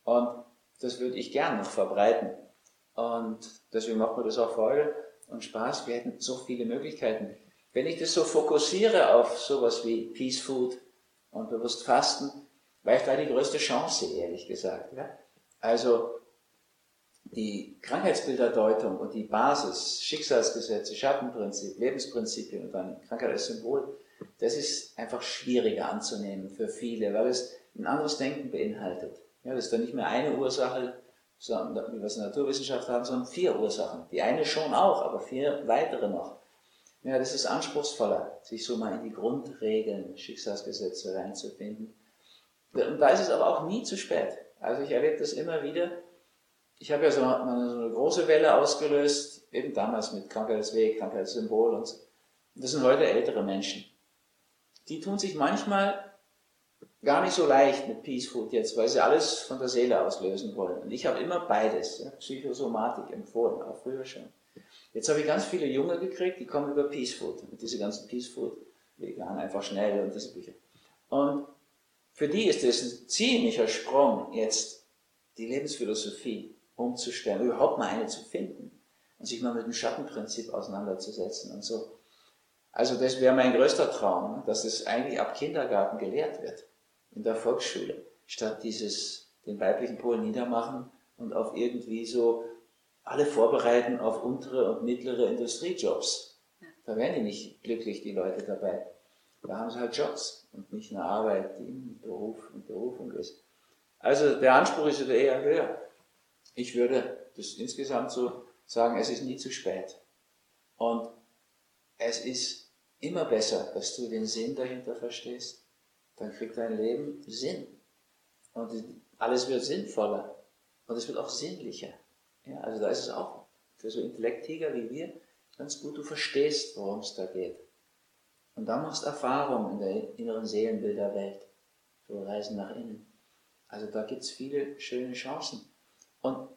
Und das würde ich gern noch verbreiten. Und deswegen macht mir das auch Freude und Spaß. Wir hätten so viele Möglichkeiten. Wenn ich das so fokussiere auf sowas wie Peace Food und bewusst Fasten, weil ich da die größte Chance, ehrlich gesagt. Ja? Also die Krankheitsbilderdeutung und die Basis, Schicksalsgesetze, Schattenprinzip, Lebensprinzipien und dann Krankheit als Symbol, das ist einfach schwieriger anzunehmen für viele, weil es ein anderes Denken beinhaltet. Ja, das ist dann nicht mehr eine Ursache, sondern, wie wir es in der Naturwissenschaft haben, sondern vier Ursachen. Die eine schon auch, aber vier weitere noch. Ja, das ist anspruchsvoller, sich so mal in die Grundregeln, Schicksalsgesetze reinzufinden. Und da ist es aber auch nie zu spät. Also ich erlebe das immer wieder, ich habe ja so eine, so eine, große Welle ausgelöst, eben damals mit Krankheitsweg, Krankheitssymbol und so. Das sind heute ältere Menschen. Die tun sich manchmal gar nicht so leicht mit Peace Food jetzt, weil sie alles von der Seele auslösen wollen. Und ich habe immer beides, ja, Psychosomatik empfohlen, auch früher schon. Jetzt habe ich ganz viele Junge gekriegt, die kommen über Peace Food, und diese ganzen Peace Food, vegan, einfach schnell und diese Bücher. Und für die ist es ein ziemlicher Sprung, jetzt die Lebensphilosophie umzustellen, überhaupt mal eine zu finden und sich mal mit dem Schattenprinzip auseinanderzusetzen und so. Also das wäre mein größter Traum, dass es eigentlich ab Kindergarten gelehrt wird, in der Volksschule, statt dieses, den weiblichen Pol niedermachen und auf irgendwie so alle vorbereiten auf untere und mittlere Industriejobs. Da werden die nicht glücklich, die Leute dabei. Da haben sie halt Jobs und nicht eine Arbeit, die im Beruf und Berufung ist. Also der Anspruch ist eher höher. Ich würde das insgesamt so sagen, es ist nie zu spät. Und es ist immer besser, dass du den Sinn dahinter verstehst. Dann kriegt dein Leben Sinn. Und alles wird sinnvoller. Und es wird auch sinnlicher. Ja, also da ist es auch für so Intellektiger wie wir ganz gut, du verstehst, worum es da geht. Und dann machst du Erfahrung in der inneren Seelenbilderwelt. So Reisen nach innen. Also da gibt es viele schöne Chancen. Und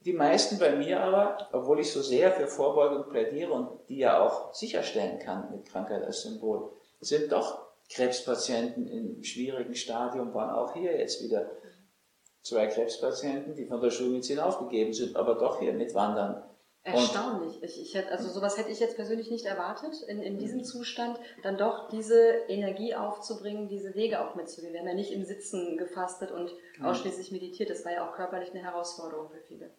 die meisten bei mir aber, obwohl ich so sehr für Vorbeugung plädiere und die ja auch sicherstellen kann mit Krankheit als Symbol, sind doch Krebspatienten im schwierigen Stadium, waren auch hier jetzt wieder zwei Krebspatienten, die von der Schulmedizin aufgegeben sind, aber doch hier mitwandern. Erstaunlich. Ich, ich hätte, also sowas hätte ich jetzt persönlich nicht erwartet, in, in diesem Zustand dann doch diese Energie aufzubringen, diese Wege auch mitzugehen. Wir haben ja nicht im Sitzen gefastet und mhm. ausschließlich meditiert. Das war ja auch körperlich eine Herausforderung für viele.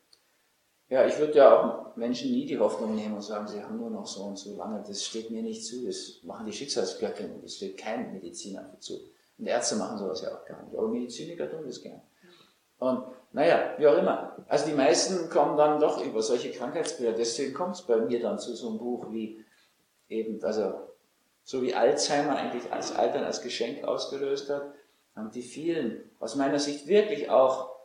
Ja, ich würde ja auch Menschen nie die Hoffnung nehmen und sagen, sie haben nur noch so und so lange. Das steht mir nicht zu. Das machen die Schicksalsgöttinnen. Das steht kein Mediziner zu. Und Ärzte machen sowas ja auch gar nicht. Aber Mediziniker tun das gern. Und naja, wie auch immer. Also die meisten kommen dann doch über solche Krankheitsbilder. Deswegen kommt es bei mir dann zu so einem Buch wie eben, also so wie Alzheimer eigentlich als Altern als Geschenk ausgelöst hat, haben die vielen aus meiner Sicht wirklich auch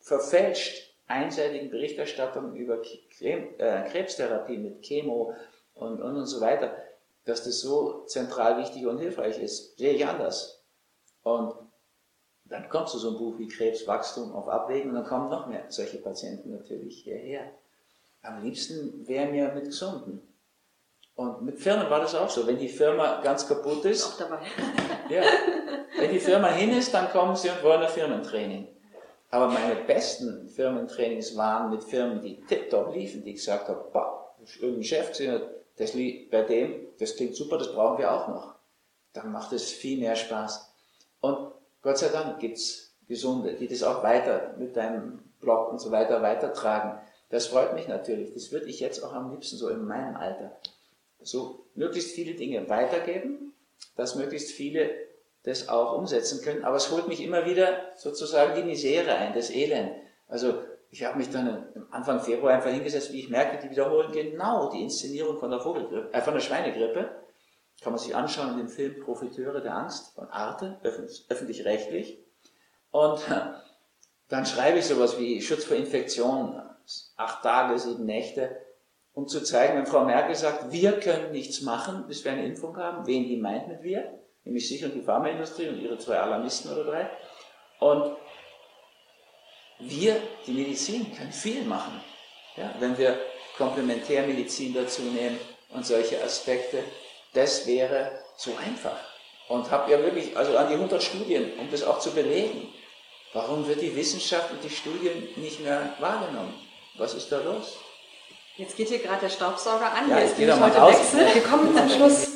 verfälscht einseitigen Berichterstattungen über äh, Krebstherapie mit Chemo und, und, und so weiter, dass das so zentral wichtig und hilfreich ist, sehe ich anders. Und dann kommt zu so einem Buch wie Krebswachstum auf Abwägen und dann kommen noch mehr solche Patienten natürlich hierher. Am liebsten wäre mir mit Gesunden. Und mit Firmen war das auch so. Wenn die Firma ganz kaputt ist, auch dabei. ja, wenn die Firma hin ist, dann kommen sie und wollen ein Firmentraining. Aber meine besten Firmentrainings waren mit Firmen, die tiptop liefen, die gesagt haben, boah, irgendein Chef gesehen das liegt bei dem, das klingt super, das brauchen wir auch noch. Dann macht es viel mehr Spaß. Und Gott sei Dank gibt es Gesunde, die das auch weiter mit deinem Blog und so weiter weitertragen. Das freut mich natürlich. Das würde ich jetzt auch am liebsten so in meinem Alter so möglichst viele Dinge weitergeben, dass möglichst viele das auch umsetzen können. Aber es holt mich immer wieder sozusagen die Misere ein, das Elend. Also ich habe mich dann Anfang Februar einfach hingesetzt, wie ich merke, die wiederholen genau die Inszenierung von der Vogelgrippe, äh, von der Schweinegrippe. Kann man sich anschauen in dem Film Profiteure der Angst von Arte, öffentlich-rechtlich. Und dann schreibe ich sowas wie Schutz vor Infektionen, acht Tage, sieben Nächte, um zu zeigen, wenn Frau Merkel sagt, wir können nichts machen, bis wir eine Impfung haben, wen die meint mit wir, nämlich sich und die Pharmaindustrie und ihre zwei Alarmisten oder drei. Und wir, die Medizin, können viel machen. Ja, wenn wir Komplementärmedizin dazu nehmen und solche Aspekte, das wäre so einfach. Und habe ja wirklich, also an die 100 Studien, um das auch zu belegen. Warum wird die Wissenschaft und die Studien nicht mehr wahrgenommen? Was ist da los? Jetzt geht hier gerade der Staubsauger an. Ja, Hier ist nämlich heute Wechsel. Wir kommen zum Schluss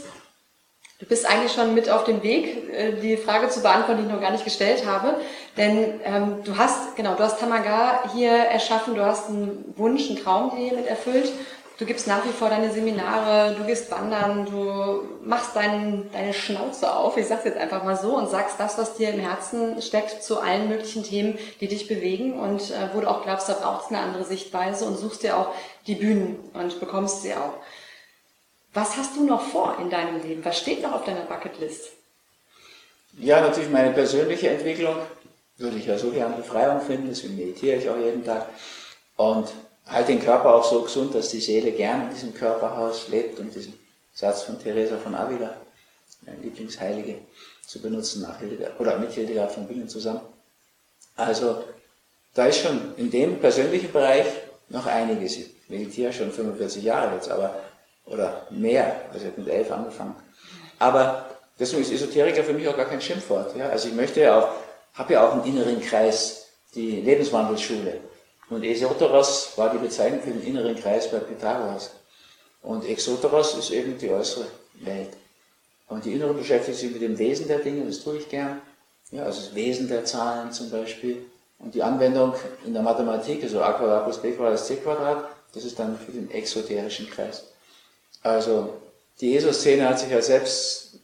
Du bist eigentlich schon mit auf dem Weg, äh, die Frage zu beantworten, die ich noch gar nicht gestellt habe. Denn ähm, du hast, genau, du hast Tamaga hier erschaffen, du hast einen Wunsch, einen Traum hier mit erfüllt. Du gibst nach wie vor deine Seminare, du gehst wandern, du machst dein, deine Schnauze auf, ich sag's jetzt einfach mal so, und sagst das, was dir im Herzen steckt, zu allen möglichen Themen, die dich bewegen und äh, wo du auch glaubst, da braucht es eine andere Sichtweise und suchst dir auch die Bühnen und bekommst sie auch. Was hast du noch vor in deinem Leben? Was steht noch auf deiner Bucketlist? Ja, natürlich meine persönliche Entwicklung. Würde ich ja so gern Befreiung finden, deswegen meditiere ich auch jeden Tag. Und halte den Körper auch so gesund, dass die Seele gern in diesem Körperhaus lebt und diesen Satz von Teresa von Avila, meine Lieblingsheilige, zu benutzen nach Hildegard, oder mit Hildegard von Bingen zusammen. Also, da ist schon in dem persönlichen Bereich noch einiges. Ich meditiere schon 45 Jahre jetzt, aber oder mehr, also ich habe mit elf angefangen. Aber deswegen ist Esoteriker für mich auch gar kein Schimpfwort. Ja? Also ich möchte ja auch, habe ja auch einen inneren Kreis, die Lebenswandelsschule. Und Esoteros war die Bezeichnung für den inneren Kreis bei Pythagoras. Und Exoteros ist eben die äußere Welt. Und die innere beschäftigt sich mit dem Wesen der Dinge, das tue ich gern. Ja, also das Wesen der Zahlen zum Beispiel. Und die Anwendung in der Mathematik, also a Quadrat plus b Quadrat ist c Quadrat, das ist dann für den exoterischen Kreis. Also die Jesus-Szene hat sich ja selbst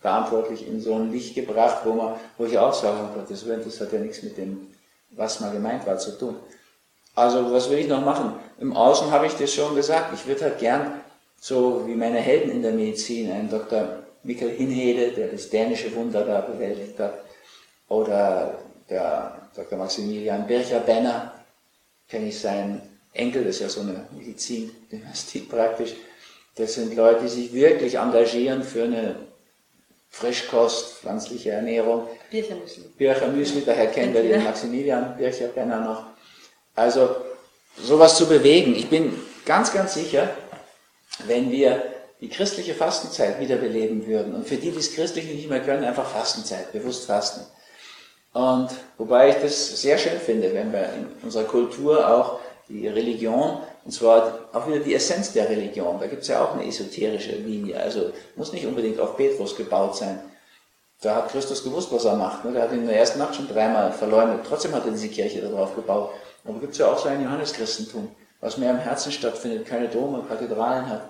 verantwortlich in so ein Licht gebracht, wo, man, wo ich auch sage, oh das hat ja nichts mit dem, was mal gemeint war, zu tun. Also was will ich noch machen? Im Außen habe ich das schon gesagt. Ich würde halt gern, so wie meine Helden in der Medizin, ein Dr. Mikkel Hinhede, der das dänische Wunder da bewältigt hat, oder der Dr. Maximilian Bircher-Benner, kenne ich seinen Enkel, das ist ja so eine Medizindynastie praktisch. Das sind Leute, die sich wirklich engagieren für eine Frischkost, pflanzliche Ernährung. Birchermüsli. Birchermüsli, daher kennen wir den Maximilian Bircherbenner noch. Also sowas zu bewegen. Ich bin ganz, ganz sicher, wenn wir die christliche Fastenzeit wiederbeleben würden und für die, die es christlich nicht mehr können, einfach Fastenzeit, bewusst fasten. Und wobei ich das sehr schön finde, wenn wir in unserer Kultur auch die Religion Und zwar auch wieder die Essenz der Religion. Da gibt es ja auch eine esoterische Linie. Also muss nicht unbedingt auf Petrus gebaut sein. Da hat Christus gewusst, was er macht. Ne? Der hat ihn in der ersten Nacht schon dreimal verleumdet. Trotzdem hat er diese Kirche darauf gebaut. Aber gibt es ja auch so ein Johanneschristentum, was mehr im Herzen stattfindet, keine Dome, Kathedralen hat.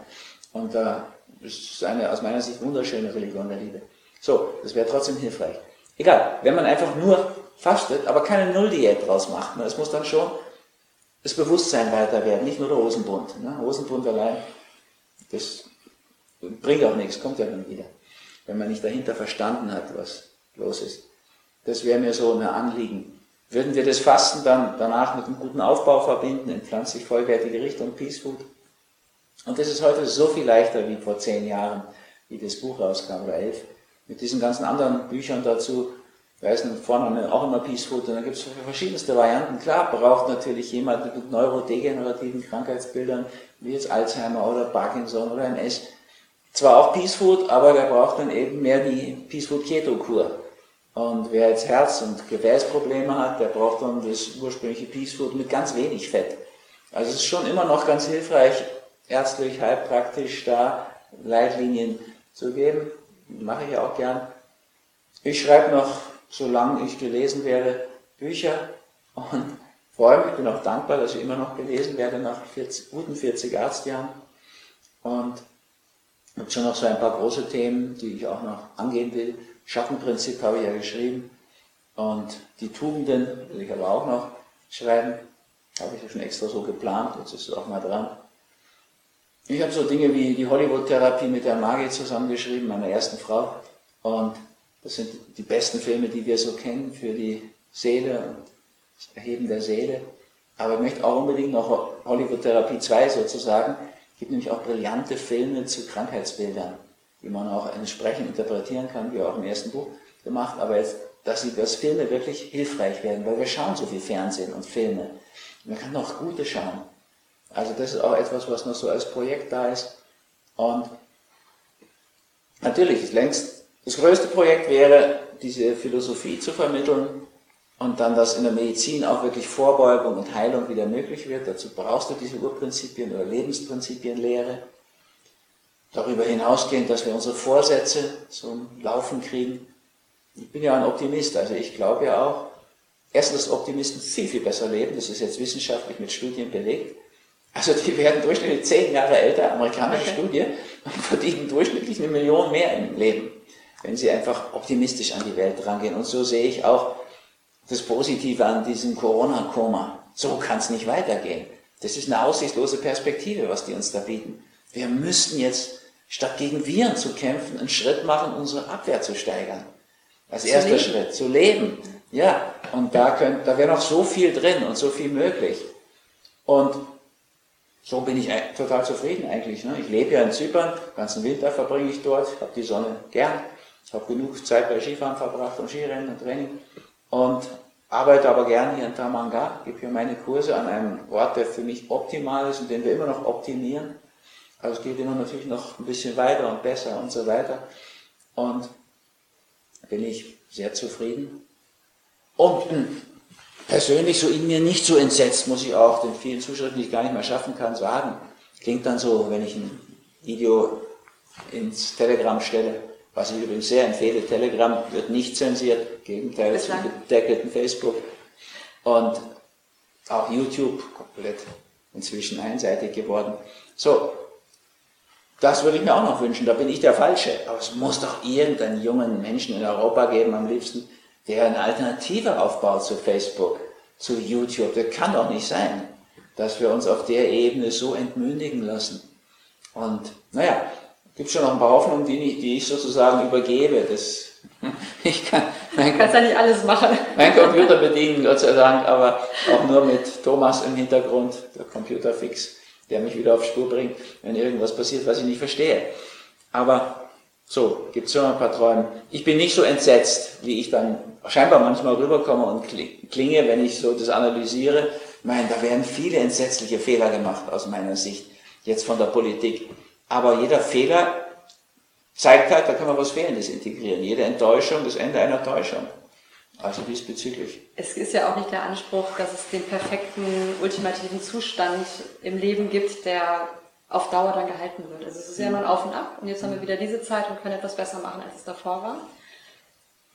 Und da ist eine aus meiner Sicht wunderschöne Religion der Liebe. So, das wäre trotzdem hilfreich. Egal, wenn man einfach nur fastet, aber keine Nulldiät draus macht. Ne? Es muss dann schon das Bewusstsein weiter werden, nicht nur der Hosenbund. Ne? Hosenbund allein, das bringt auch nichts, kommt ja dann wieder, wenn man nicht dahinter verstanden hat, was los ist. Das wäre mir so ein Anliegen. Würden wir das Fasten dann danach mit einem guten Aufbau verbinden, in pflanzlich vollwertige Richtung, Peace Food? Und das ist heute so viel leichter wie vor zehn Jahren, wie das Buch rauskam, oder elf, mit diesen ganzen anderen Büchern dazu, da ist ein Vorname auch immer Peace Food und da gibt es verschiedenste Varianten. Klar braucht natürlich jemand mit neurodegenerativen Krankheitsbildern, wie jetzt Alzheimer oder Parkinson oder MS, zwar auch Peace Food, aber der braucht dann eben mehr die Peace Food Keto Kur. Und wer jetzt Herz- und Gefäßprobleme hat, der braucht dann das ursprüngliche Peace Food mit ganz wenig Fett. Also es ist schon immer noch ganz hilfreich, ärztlich, halbpraktisch da Leitlinien zu geben. Mache ich auch gern. Ich schreibe noch solange ich gelesen werde, Bücher und freue mich, bin auch dankbar, dass ich immer noch gelesen werde nach 40, guten 40 Arztjahren. Und habe schon noch so ein paar große Themen, die ich auch noch angehen will. Schattenprinzip habe ich ja geschrieben. Und die Tugenden will ich aber auch noch schreiben. Habe ich ja schon extra so geplant, jetzt ist es auch mal dran. Ich habe so Dinge wie die Hollywood-Therapie mit der Magie zusammengeschrieben, meiner ersten Frau. Und das sind die besten Filme, die wir so kennen für die Seele und das Erheben der Seele. Aber ich möchte auch unbedingt noch Hollywood Therapie 2 sozusagen. Es gibt nämlich auch brillante Filme zu Krankheitsbildern, die man auch entsprechend interpretieren kann, wie auch im ersten Buch gemacht. Aber jetzt, dass, sie, dass Filme wirklich hilfreich werden, weil wir schauen so viel Fernsehen und Filme. Man kann noch gute schauen. Also das ist auch etwas, was noch so als Projekt da ist. Und natürlich ist längst das größte Projekt wäre, diese Philosophie zu vermitteln und dann, dass in der Medizin auch wirklich Vorbeugung und Heilung wieder möglich wird. Dazu brauchst du diese Urprinzipien oder Lebensprinzipienlehre. Darüber hinausgehend, dass wir unsere Vorsätze zum Laufen kriegen. Ich bin ja ein Optimist, also ich glaube ja auch, erstens, dass Optimisten viel, viel besser leben. Das ist jetzt wissenschaftlich mit Studien belegt. Also die werden durchschnittlich zehn Jahre älter, amerikanische okay. Studie, und verdienen durchschnittlich eine Million mehr im Leben wenn sie einfach optimistisch an die Welt rangehen. Und so sehe ich auch das Positive an diesem Corona-Koma. So kann es nicht weitergehen. Das ist eine aussichtslose Perspektive, was die uns da bieten. Wir müssten jetzt, statt gegen Viren zu kämpfen, einen Schritt machen, unsere Abwehr zu steigern. Als zu erster leben. Schritt, zu leben. Ja, und da, könnt, da wäre noch so viel drin und so viel möglich. Und so bin ich total zufrieden eigentlich. Ne? Ich lebe ja in Zypern, den ganzen Winter verbringe ich dort, habe die Sonne gern. Ich habe genug Zeit bei Skifahren verbracht und Skirennen und Training und arbeite aber gerne hier in Tamanga, gebe hier meine Kurse an einem Ort, der für mich optimal ist und den wir immer noch optimieren. Also es geht immer natürlich noch ein bisschen weiter und besser und so weiter. Und bin ich sehr zufrieden. Und persönlich so in mir nicht so entsetzt, muss ich auch den vielen Zuschriften, die ich gar nicht mehr schaffen kann, sagen. Klingt dann so, wenn ich ein Video ins Telegram stelle, was ich übrigens sehr empfehle, Telegram wird nicht zensiert, im Gegenteil zum gedeckelten Facebook. Und auch YouTube komplett inzwischen einseitig geworden. So, das würde ich mir auch noch wünschen, da bin ich der Falsche. Aber es muss doch irgendeinen jungen Menschen in Europa geben, am liebsten, der eine Alternative aufbaut zu Facebook, zu YouTube. Das kann doch nicht sein, dass wir uns auf der Ebene so entmündigen lassen. Und naja, gibt schon noch ein paar Hoffnungen, die, ich, die ich sozusagen übergebe. Das, ich kann, mein, kannst ja nicht alles machen. Mein Computer bedienen, Gott sei Dank, aber auch nur mit Thomas im Hintergrund, der Computerfix, der mich wieder auf Spur bringt, wenn irgendwas passiert, was ich nicht verstehe. Aber so, gibt es schon ein paar Träume. Ich bin nicht so entsetzt, wie ich dann scheinbar manchmal rüberkomme und klinge, wenn ich so das analysiere. Meine, da werden viele entsetzliche Fehler gemacht aus meiner Sicht, jetzt von der Politik. Aber jeder Fehler zeigt halt, da kann man was Fehlendes integrieren. Jede Enttäuschung, das Ende einer Täuschung. Also diesbezüglich. Es ist ja auch nicht der Anspruch, dass es den perfekten, ultimativen Zustand im Leben gibt, der auf Dauer dann gehalten wird. Also es ist ja immer ein Auf und Ab und jetzt haben wir wieder diese Zeit und können etwas besser machen, als es davor war.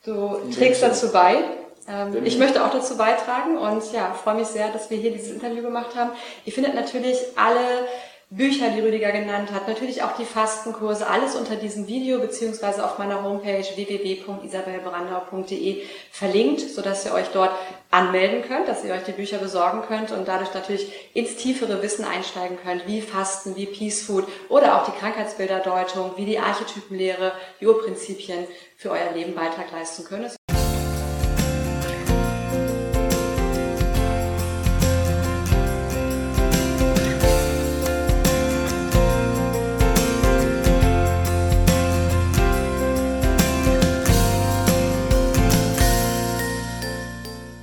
Du trägst dazu bei. Ähm, ich möchte auch dazu beitragen und ja, freue mich sehr, dass wir hier dieses Interview gemacht haben. Ihr findet natürlich alle Bücher, die Rüdiger genannt hat, natürlich auch die Fastenkurse, alles unter diesem Video beziehungsweise auf meiner Homepage www.isabelbrandau.de verlinkt, sodass ihr euch dort anmelden könnt, dass ihr euch die Bücher besorgen könnt und dadurch natürlich ins tiefere Wissen einsteigen könnt, wie Fasten, wie Peace Food oder auch die Krankheitsbilderdeutung, wie die Archetypenlehre, die Urprinzipien für euer Leben Beitrag leisten können.